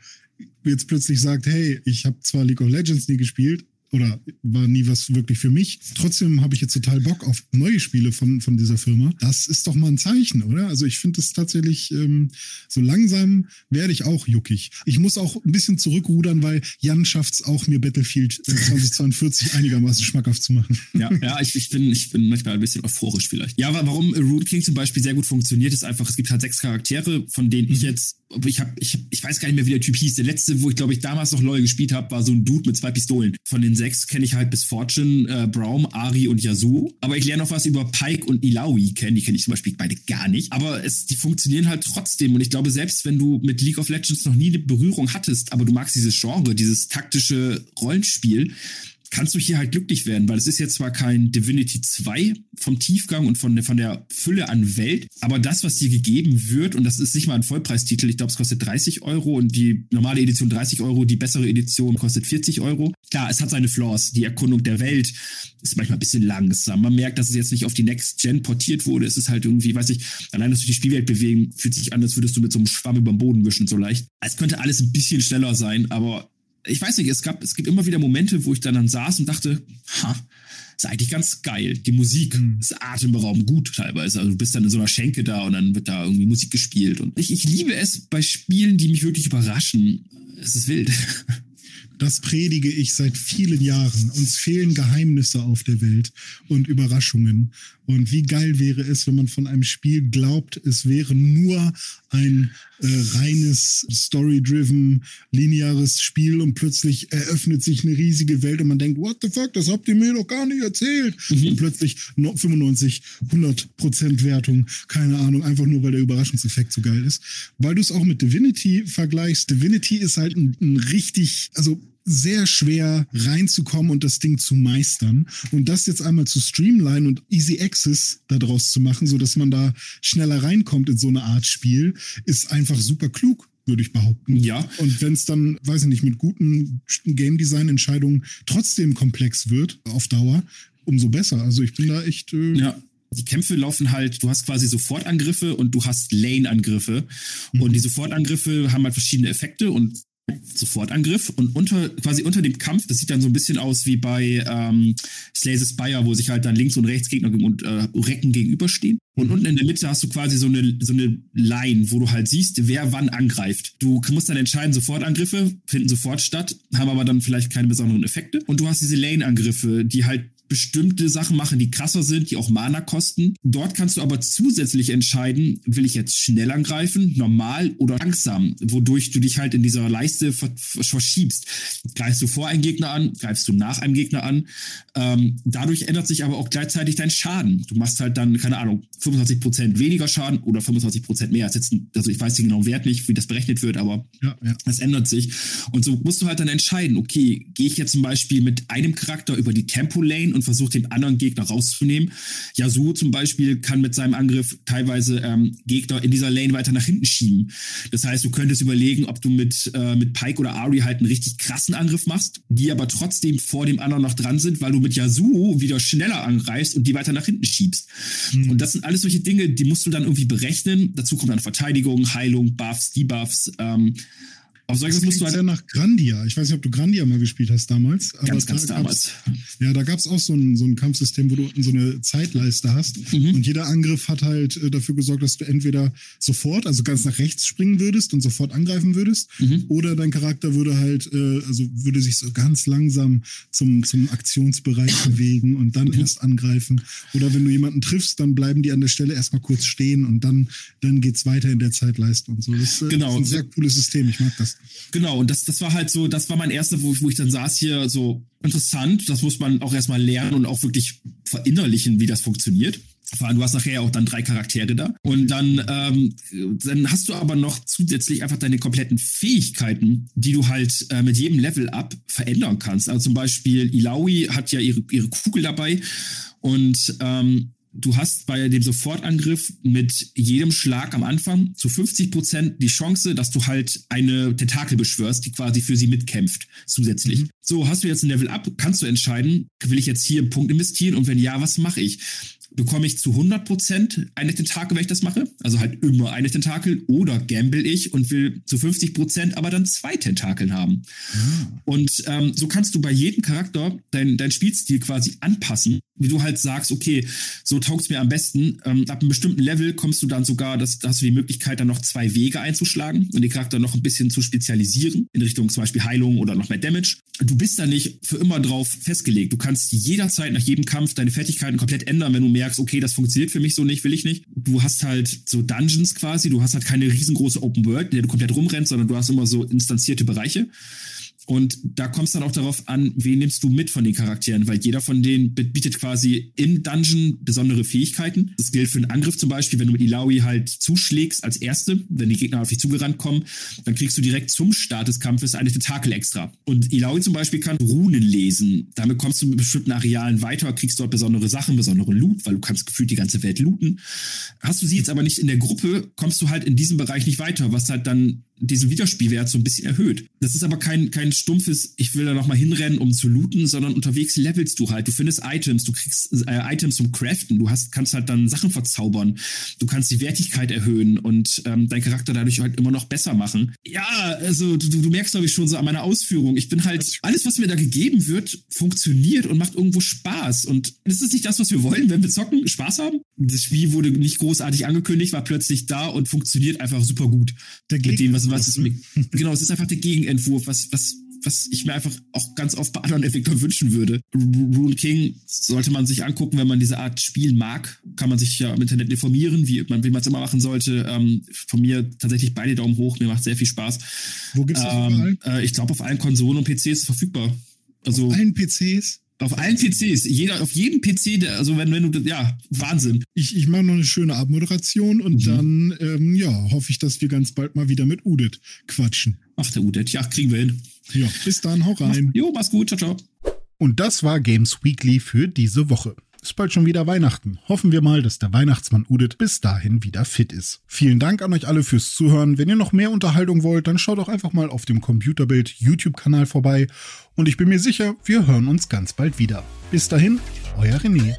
[SPEAKER 1] jetzt plötzlich sagt, hey, ich habe zwar League of Legends nie gespielt, oder war nie was wirklich für mich. Trotzdem habe ich jetzt total Bock auf neue Spiele von, von dieser Firma. Das ist doch mal ein Zeichen, oder? Also ich finde es tatsächlich, ähm, so langsam werde ich auch juckig. Ich muss auch ein bisschen zurückrudern, weil Jan schafft es auch, mir Battlefield 2042 einigermaßen schmackhaft zu machen.
[SPEAKER 2] Ja, ja ich, ich, bin, ich bin manchmal ein bisschen euphorisch vielleicht. Ja, aber warum Rune King zum Beispiel sehr gut funktioniert, ist einfach, es gibt halt sechs Charaktere, von denen ich mhm. jetzt, ich habe, ich, ich weiß gar nicht mehr, wie der Typ hieß. Der letzte, wo ich glaube ich damals noch LoL gespielt habe, war so ein Dude mit zwei Pistolen. Von den sechs kenne ich halt bis Fortune, äh, Braum, Ari und Yasuo. Aber ich lerne noch was über Pike und Ilaoi kennen. Die kenne ich zum Beispiel beide gar nicht. Aber es, die funktionieren halt trotzdem. Und ich glaube, selbst wenn du mit League of Legends noch nie eine Berührung hattest, aber du magst dieses Genre, dieses taktische Rollenspiel, kannst du hier halt glücklich werden, weil es ist jetzt zwar kein Divinity 2 vom Tiefgang und von der, von der Fülle an Welt, aber das, was dir gegeben wird, und das ist nicht mal ein Vollpreistitel, ich glaube, es kostet 30 Euro und die normale Edition 30 Euro, die bessere Edition kostet 40 Euro. Klar, es hat seine Flaws. Die Erkundung der Welt ist manchmal ein bisschen langsam. Man merkt, dass es jetzt nicht auf die Next Gen portiert wurde. Es ist halt irgendwie, weiß ich, allein, dass du die Spielwelt bewegen, fühlt sich an, als würdest du mit so einem Schwamm über den Boden wischen, so leicht. Es könnte alles ein bisschen schneller sein, aber ich weiß nicht, es gab, es gibt immer wieder Momente, wo ich dann, dann saß und dachte, ha, ist eigentlich ganz geil. Die Musik mhm. ist atemberaubend gut teilweise. Also du bist dann in so einer Schenke da und dann wird da irgendwie Musik gespielt. Und ich, ich liebe es bei Spielen, die mich wirklich überraschen. Es ist wild.
[SPEAKER 1] Das predige ich seit vielen Jahren. Uns fehlen Geheimnisse auf der Welt und Überraschungen. Und wie geil wäre es, wenn man von einem Spiel glaubt, es wäre nur ein äh, reines Story-driven, lineares Spiel und plötzlich eröffnet sich eine riesige Welt und man denkt, what the fuck, das habt ihr mir doch gar nicht erzählt. Mhm. Und plötzlich 95, 100 Prozent Wertung, keine Ahnung, einfach nur, weil der Überraschungseffekt so geil ist. Weil du es auch mit Divinity vergleichst. Divinity ist halt ein, ein richtig, also sehr schwer reinzukommen und das Ding zu meistern. Und das jetzt einmal zu streamline und Easy Access daraus zu machen, so dass man da schneller reinkommt in so eine Art Spiel, ist einfach super klug würde ich behaupten.
[SPEAKER 2] Ja.
[SPEAKER 1] Und wenn es dann, weiß ich nicht, mit guten Game Design Entscheidungen trotzdem komplex wird auf Dauer, umso besser. Also ich bin da echt.
[SPEAKER 2] Äh ja. Die Kämpfe laufen halt, du hast quasi Sofortangriffe und du hast Lane-Angriffe. Mhm. Und die Sofortangriffe haben halt verschiedene Effekte und Sofortangriff und unter quasi unter dem Kampf, das sieht dann so ein bisschen aus wie bei ähm, Slay the Spire, wo sich halt dann links und rechts Gegner und äh, Recken gegenüberstehen. Und mhm. unten in der Mitte hast du quasi so eine, so eine Line, wo du halt siehst, wer wann angreift. Du musst dann entscheiden, Sofortangriffe finden sofort statt, haben aber dann vielleicht keine besonderen Effekte. Und du hast diese Lane-Angriffe, die halt bestimmte Sachen machen, die krasser sind, die auch Mana kosten. Dort kannst du aber zusätzlich entscheiden, will ich jetzt schnell angreifen, normal oder langsam, wodurch du dich halt in dieser Leiste verschiebst. Greifst du vor einem Gegner an, greifst du nach einem Gegner an. Ähm, dadurch ändert sich aber auch gleichzeitig dein Schaden. Du machst halt dann, keine Ahnung, 25% weniger Schaden oder 25% mehr. Also ich weiß den genauen Wert nicht, wie das berechnet wird, aber ja, ja. das ändert sich. Und so musst du halt dann entscheiden, okay, gehe ich jetzt zum Beispiel mit einem Charakter über die Tempo-Lane und versucht, den anderen Gegner rauszunehmen. Yasuo zum Beispiel kann mit seinem Angriff teilweise ähm, Gegner in dieser Lane weiter nach hinten schieben. Das heißt, du könntest überlegen, ob du mit, äh, mit Pike oder Ari halt einen richtig krassen Angriff machst, die aber trotzdem vor dem anderen noch dran sind, weil du mit Yasuo wieder schneller angreifst und die weiter nach hinten schiebst. Mhm. Und das sind alles solche Dinge, die musst du dann irgendwie berechnen. Dazu kommt dann Verteidigung, Heilung, Buffs, Debuffs. Ähm,
[SPEAKER 1] Aber solches musst du halt. Ja nach Grandia. Ich weiß nicht, ob du Grandia mal gespielt hast damals.
[SPEAKER 2] Ganz, ganz da damals.
[SPEAKER 1] Ja, da gab es auch so ein, so ein Kampfsystem, wo du unten so eine Zeitleiste hast. Mhm. Und jeder Angriff hat halt äh, dafür gesorgt, dass du entweder sofort, also ganz nach rechts springen würdest und sofort angreifen würdest, mhm. oder dein Charakter würde halt, äh, also würde sich so ganz langsam zum, zum Aktionsbereich bewegen und dann mhm. erst angreifen. Oder wenn du jemanden triffst, dann bleiben die an der Stelle erstmal kurz stehen und dann, dann geht's weiter in der Zeitleiste und so. Das, äh, genau. ist ein sehr cooles System. Ich mag das.
[SPEAKER 2] Genau. Und das, das war halt so, das war mein erster, wo, wo ich dann saß hier so interessant. Das muss man auch erstmal lernen und auch wirklich verinnerlichen, wie das funktioniert. Vor allem, du hast nachher auch dann drei Charaktere da. Und dann, ähm, dann hast du aber noch zusätzlich einfach deine kompletten Fähigkeiten, die du halt äh, mit jedem Level up verändern kannst. Also zum Beispiel Ilaoi hat ja ihre, ihre Kugel dabei und ähm, du hast bei dem Sofortangriff mit jedem Schlag am Anfang zu 50 Prozent die Chance, dass du halt eine Tentakel beschwörst, die quasi für sie mitkämpft zusätzlich. Mhm. So, hast du jetzt ein Level up, kannst du entscheiden, will ich jetzt hier einen Punkt investieren und wenn ja, was mache ich? bekomme ich zu 100% eine Tentakel, wenn ich das mache. Also halt immer eine Tentakel. Oder gamble ich und will zu 50% aber dann zwei Tentakeln haben. Mhm. Und ähm, so kannst du bei jedem Charakter dein, dein Spielstil quasi anpassen. Wie du halt sagst, okay, so taugt es mir am besten. Ähm, ab einem bestimmten Level kommst du dann sogar, dass, da hast du die Möglichkeit, dann noch zwei Wege einzuschlagen und den Charakter noch ein bisschen zu spezialisieren. In Richtung zum Beispiel Heilung oder noch mehr Damage. Du bist da nicht für immer drauf festgelegt. Du kannst jederzeit nach jedem Kampf deine Fertigkeiten komplett ändern, wenn du merkst, okay, das funktioniert für mich so nicht, will ich nicht. Du hast halt so Dungeons quasi, du hast halt keine riesengroße Open World, in der du komplett rumrennst, sondern du hast immer so instanzierte Bereiche. Und da kommst dann auch darauf an, wen nimmst du mit von den Charakteren, weil jeder von denen bietet quasi im Dungeon besondere Fähigkeiten. Das gilt für einen Angriff zum Beispiel, wenn du mit Ilaoi halt zuschlägst als Erste, wenn die Gegner auf dich zugerannt kommen, dann kriegst du direkt zum Start des Kampfes eine Tentakel extra. Und Ilaoi zum Beispiel kann Runen lesen. Damit kommst du mit bestimmten Arealen weiter, kriegst dort besondere Sachen, besondere Loot, weil du kannst gefühlt die ganze Welt looten. Hast du sie jetzt aber nicht in der Gruppe, kommst du halt in diesem Bereich nicht weiter, was halt dann diesen Wiederspielwert so ein bisschen erhöht. Das ist aber kein, kein stumpfes, ich will da nochmal hinrennen, um zu looten, sondern unterwegs levelst du halt. Du findest Items, du kriegst äh, Items zum Craften, du hast, kannst halt dann Sachen verzaubern, du kannst die Wertigkeit erhöhen und ähm, deinen Charakter dadurch halt immer noch besser machen. Ja, also du, du merkst, glaube ich, schon so an meiner Ausführung. Ich bin halt, alles, was mir da gegeben wird, funktioniert und macht irgendwo Spaß. Und das ist nicht das, was wir wollen, wenn wir zocken, Spaß haben. Das Spiel wurde nicht großartig angekündigt, war plötzlich da und funktioniert einfach super gut. Der mit dem, was was es mir, genau, es ist einfach der Gegenentwurf, was, was, was ich mir einfach auch ganz oft bei anderen Entwicklern wünschen würde. Rune King sollte man sich angucken, wenn man diese Art Spiel mag, kann man sich ja im Internet informieren, wie man wie man es immer machen sollte. Ähm, von mir tatsächlich beide Daumen hoch, mir macht sehr viel Spaß.
[SPEAKER 1] Wo gibt's das ähm,
[SPEAKER 2] äh, Ich glaube, auf allen Konsolen und PCs verfügbar.
[SPEAKER 1] Also, auf allen PCs?
[SPEAKER 2] Auf allen PCs, jeder, auf jedem PC, der, also wenn, wenn du, ja, Wahnsinn.
[SPEAKER 1] Ich, ich mache noch eine schöne Abmoderation und mhm. dann, ähm, ja, hoffe ich, dass wir ganz bald mal wieder mit Udit quatschen.
[SPEAKER 2] Ach, der Udit, ja, kriegen wir hin.
[SPEAKER 1] Ja, bis dann, hau rein.
[SPEAKER 2] Mach, jo, mach's gut, ciao, ciao.
[SPEAKER 1] Und das war Games Weekly für diese Woche. Ist bald schon wieder Weihnachten. Hoffen wir mal, dass der Weihnachtsmann Udit bis dahin wieder fit ist. Vielen Dank an euch alle fürs Zuhören. Wenn ihr noch mehr Unterhaltung wollt, dann schaut doch einfach mal auf dem Computerbild YouTube-Kanal vorbei. Und ich bin mir sicher, wir hören uns ganz bald wieder. Bis dahin, euer René.